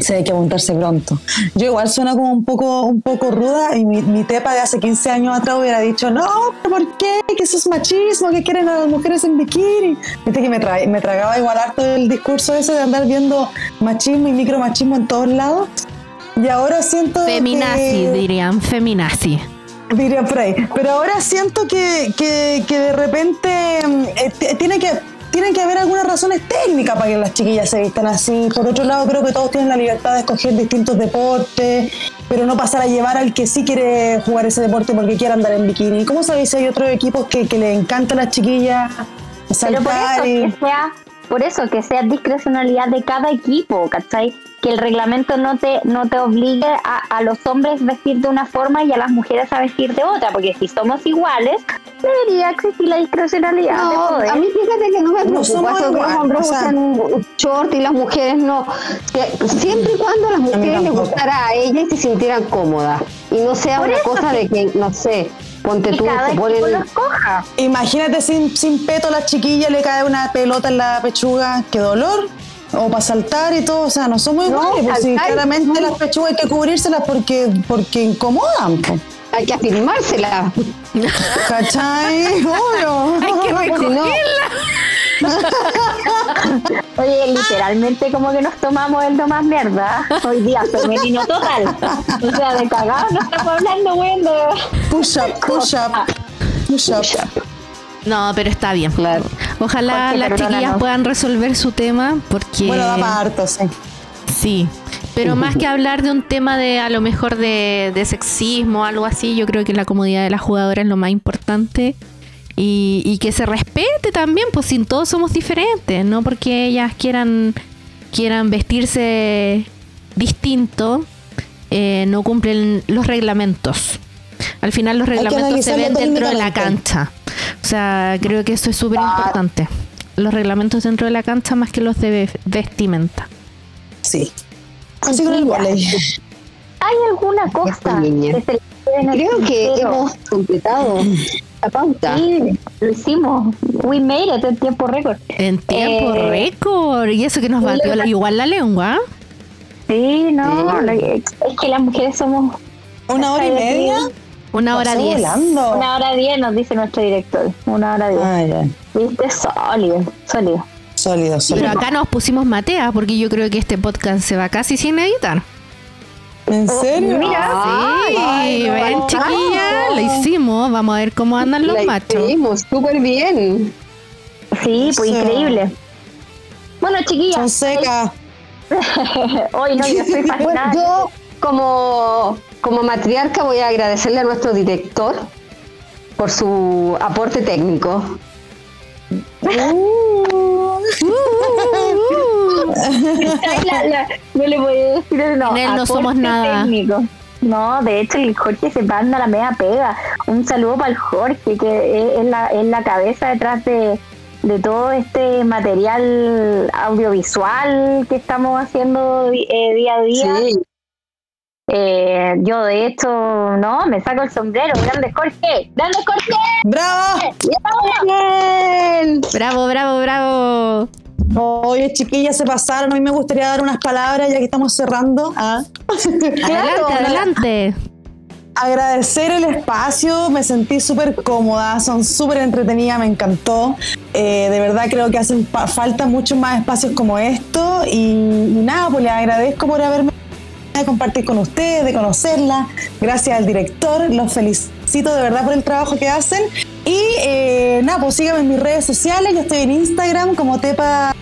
Sí, hay que apuntarse pronto. Yo igual suena como un poco, un poco ruda y mi, mi tepa de hace 15 años atrás hubiera dicho, no, pero ¿por qué? Que eso es machismo, que quieren a las mujeres en bikini. Viste que me, tra- me tragaba igual harto el discurso ese de andar viendo machismo y micromachismo en todos lados. Y ahora siento feminazi, que... dirían, feminazi. Diría por ahí. Pero ahora siento que, que, que de repente mm, eh, tiene que, tienen que haber algunas razones técnicas para que las chiquillas se vistan así. Por otro lado, creo que todos tienen la libertad de escoger distintos deportes, pero no pasar a llevar al que sí quiere jugar ese deporte porque quiere andar en bikini. ¿Cómo sabéis si hay otros equipos que, que le encanta a las chiquillas Pero por saltar eso, y... que sea, por eso que sea discrecionalidad de cada equipo, ¿cachai? Que el reglamento no te, no te obligue a, a los hombres vestir de una forma y a las mujeres a vestir de otra, porque si somos iguales, debería existir la discrecionalidad de No, poder. a mí fíjate que no me No preocupa somos eso que los hombres o sea- usan short y las mujeres no. Que siempre y cuando a las mujeres les gustara a ellas y se sintieran cómodas. Y no sea una cosa de que, no sé, ponte y tú, cada equipo ponen... lo escoja. Imagínate sin, sin peto a la chiquilla, le cae una pelota en la pechuga, qué dolor. O para saltar y todo, o sea, no somos No, iguales, pues claramente no. las pechugas hay que cubrírselas porque, porque incomodan, pues. Hay que afirmársela. ¿cachai? Obvio. Hay que Si no, Oye, literalmente como que nos tomamos el no más mierda. Hoy día femenino total. O sea, de cagado no estamos hablando, weón. Push up, push up, push up. No, pero está bien. Claro. Ojalá Jorge, las chiquillas puedan resolver su tema porque Bueno, da para harto, sí. sí. Pero más que hablar de un tema de a lo mejor de, de sexismo o algo así, yo creo que la comodidad de las jugadoras es lo más importante. Y, y que se respete también, pues si todos somos diferentes, no porque ellas quieran, quieran vestirse distinto, eh, no cumplen los reglamentos. Al final los reglamentos se ven dentro de la cancha. O sea, creo que eso es súper importante. Los reglamentos dentro de la cancha más que los de ve- vestimenta. Sí. Así con el volei. ¿Hay alguna cosa que se le creo que hemos completado la pauta. Sí, lo hicimos. We made it en tiempo récord. En tiempo Eh, récord. Y eso que nos batió la- igual la lengua. Sí, no, lo es que las mujeres somos ¿Una hora y media? Una hora diez. volando. una hora diez, nos dice nuestro director. Una hora diez. Ah. Viste, sólido, sólido. Sólido, Pero sólido. acá nos pusimos matea porque yo creo que este podcast se va casi sin editar. ¿En serio? Mira. Sí, Ay, no, ven no. chiquilla, lo hicimos. Vamos a ver cómo andan los La machos. hicimos súper bien. Sí, pues increíble. Bueno, chiquillas, Fonseca. hoy no, yo estoy Bueno, fascinada. yo como, como matriarca voy a agradecerle a nuestro director por su aporte técnico. Ay, la- la- no le voy a decir no. No somos nada. técnico. No, de hecho el Jorge se manda la media pega. Un saludo para el Jorge, que es, la, es la cabeza detrás de, de todo este material audiovisual que estamos haciendo eh, día a día. Sí, Eh, yo de hecho, no, me saco el sombrero. Grande Jorge, grande Jorge. ¡Bravo! bien. Bravo, bravo, bravo. Oye, chiquillas, se pasaron. Hoy me gustaría dar unas palabras ya que estamos cerrando. Ah. Adelante, adelante. Agradecer el espacio, me sentí súper cómoda, son súper entretenidas, me encantó. Eh, de verdad creo que hacen pa- falta muchos más espacios como esto y, y nada, pues les agradezco por haberme de compartir con ustedes, de conocerla. Gracias al director, los felicito de verdad por el trabajo que hacen. Y eh, nada, pues síganme en mis redes sociales, yo estoy en Instagram como Tepa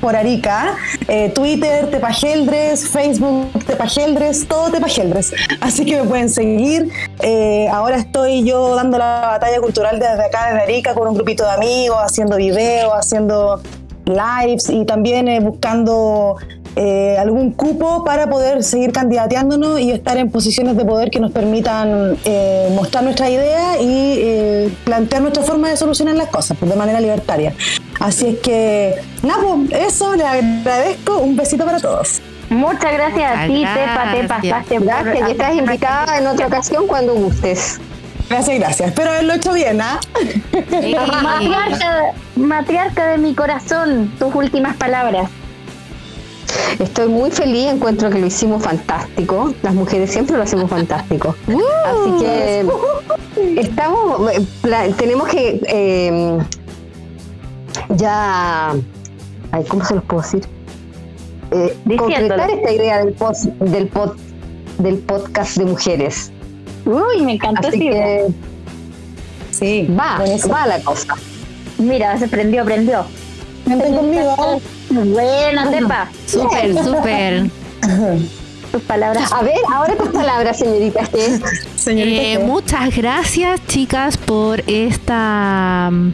por Arica, eh, Twitter, Tepageldres, Facebook, Tepageldres, todo Tepageldres. Así que me pueden seguir. Eh, ahora estoy yo dando la batalla cultural desde acá, desde Arica, con un grupito de amigos, haciendo videos, haciendo lives y también eh, buscando eh, algún cupo para poder seguir candidateándonos y estar en posiciones de poder que nos permitan eh, mostrar nuestra idea y eh, plantear nuestra forma de solucionar las cosas pues, de manera libertaria. Así es que, nada, pues, eso, les agradezco. Un besito para todos. Muchas gracias a ti, Tepa, te gracias. pasaste Gracias, y estás invitada en otra ocasión cuando gustes. Gracias, gracias. Espero haberlo hecho bien, ¿ah? Matriarca, matriarca de mi corazón, tus últimas palabras. Estoy muy feliz, encuentro que lo hicimos fantástico. Las mujeres siempre lo hacemos fantástico. Así que estamos, eh, tenemos que eh, ya, ay, ¿cómo se los puedo decir? Eh, concretar esta idea del, post, del, pod, del podcast de mujeres. Uy, me encantó Así que Sí. va, va la cosa. Mira, se prendió, prendió. Vente conmigo. Buena, Tepa. Súper, súper. Tus palabras. A ver, ahora tus palabras, señorita. que Señorita. Eh, muchas gracias, chicas, por esta mm,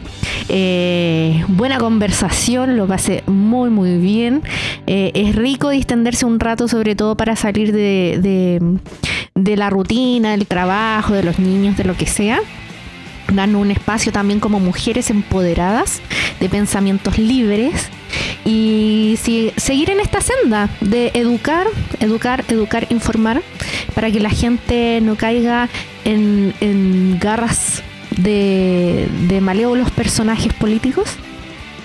eh, buena conversación. Lo pasé muy, muy bien. Eh, es rico distenderse un rato, sobre todo para salir de, de- de la rutina, del trabajo, de los niños, de lo que sea. Darnos un espacio también como mujeres empoderadas, de pensamientos libres. Y si- seguir en esta senda de educar, educar, educar, informar, para que la gente no caiga en, en garras de, de malévolos personajes políticos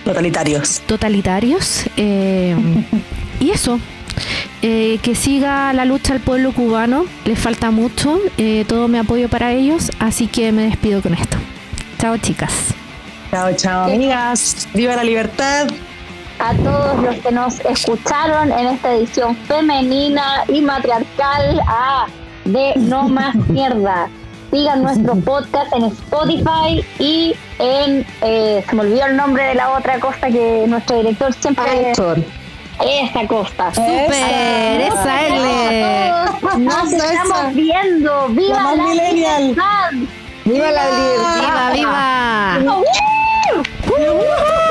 Totalitarios. totalitarios. eh, y eso, eh, que siga la lucha al pueblo cubano, les falta mucho, eh, todo mi apoyo para ellos, así que me despido con esto. Chao chicas. Chao, chao, amigas. Viva la libertad. A todos los que nos escucharon en esta edición femenina y matriarcal ah, de No Más Mierda. Sigan nuestro podcast en Spotify y en, eh, se me olvidó el nombre de la otra cosa que nuestro director siempre... Anchor. Esa costa. Super, esa L. Nos estamos viendo. ¡Viva La millennial. ¡Viva la libertad! Viva, viva.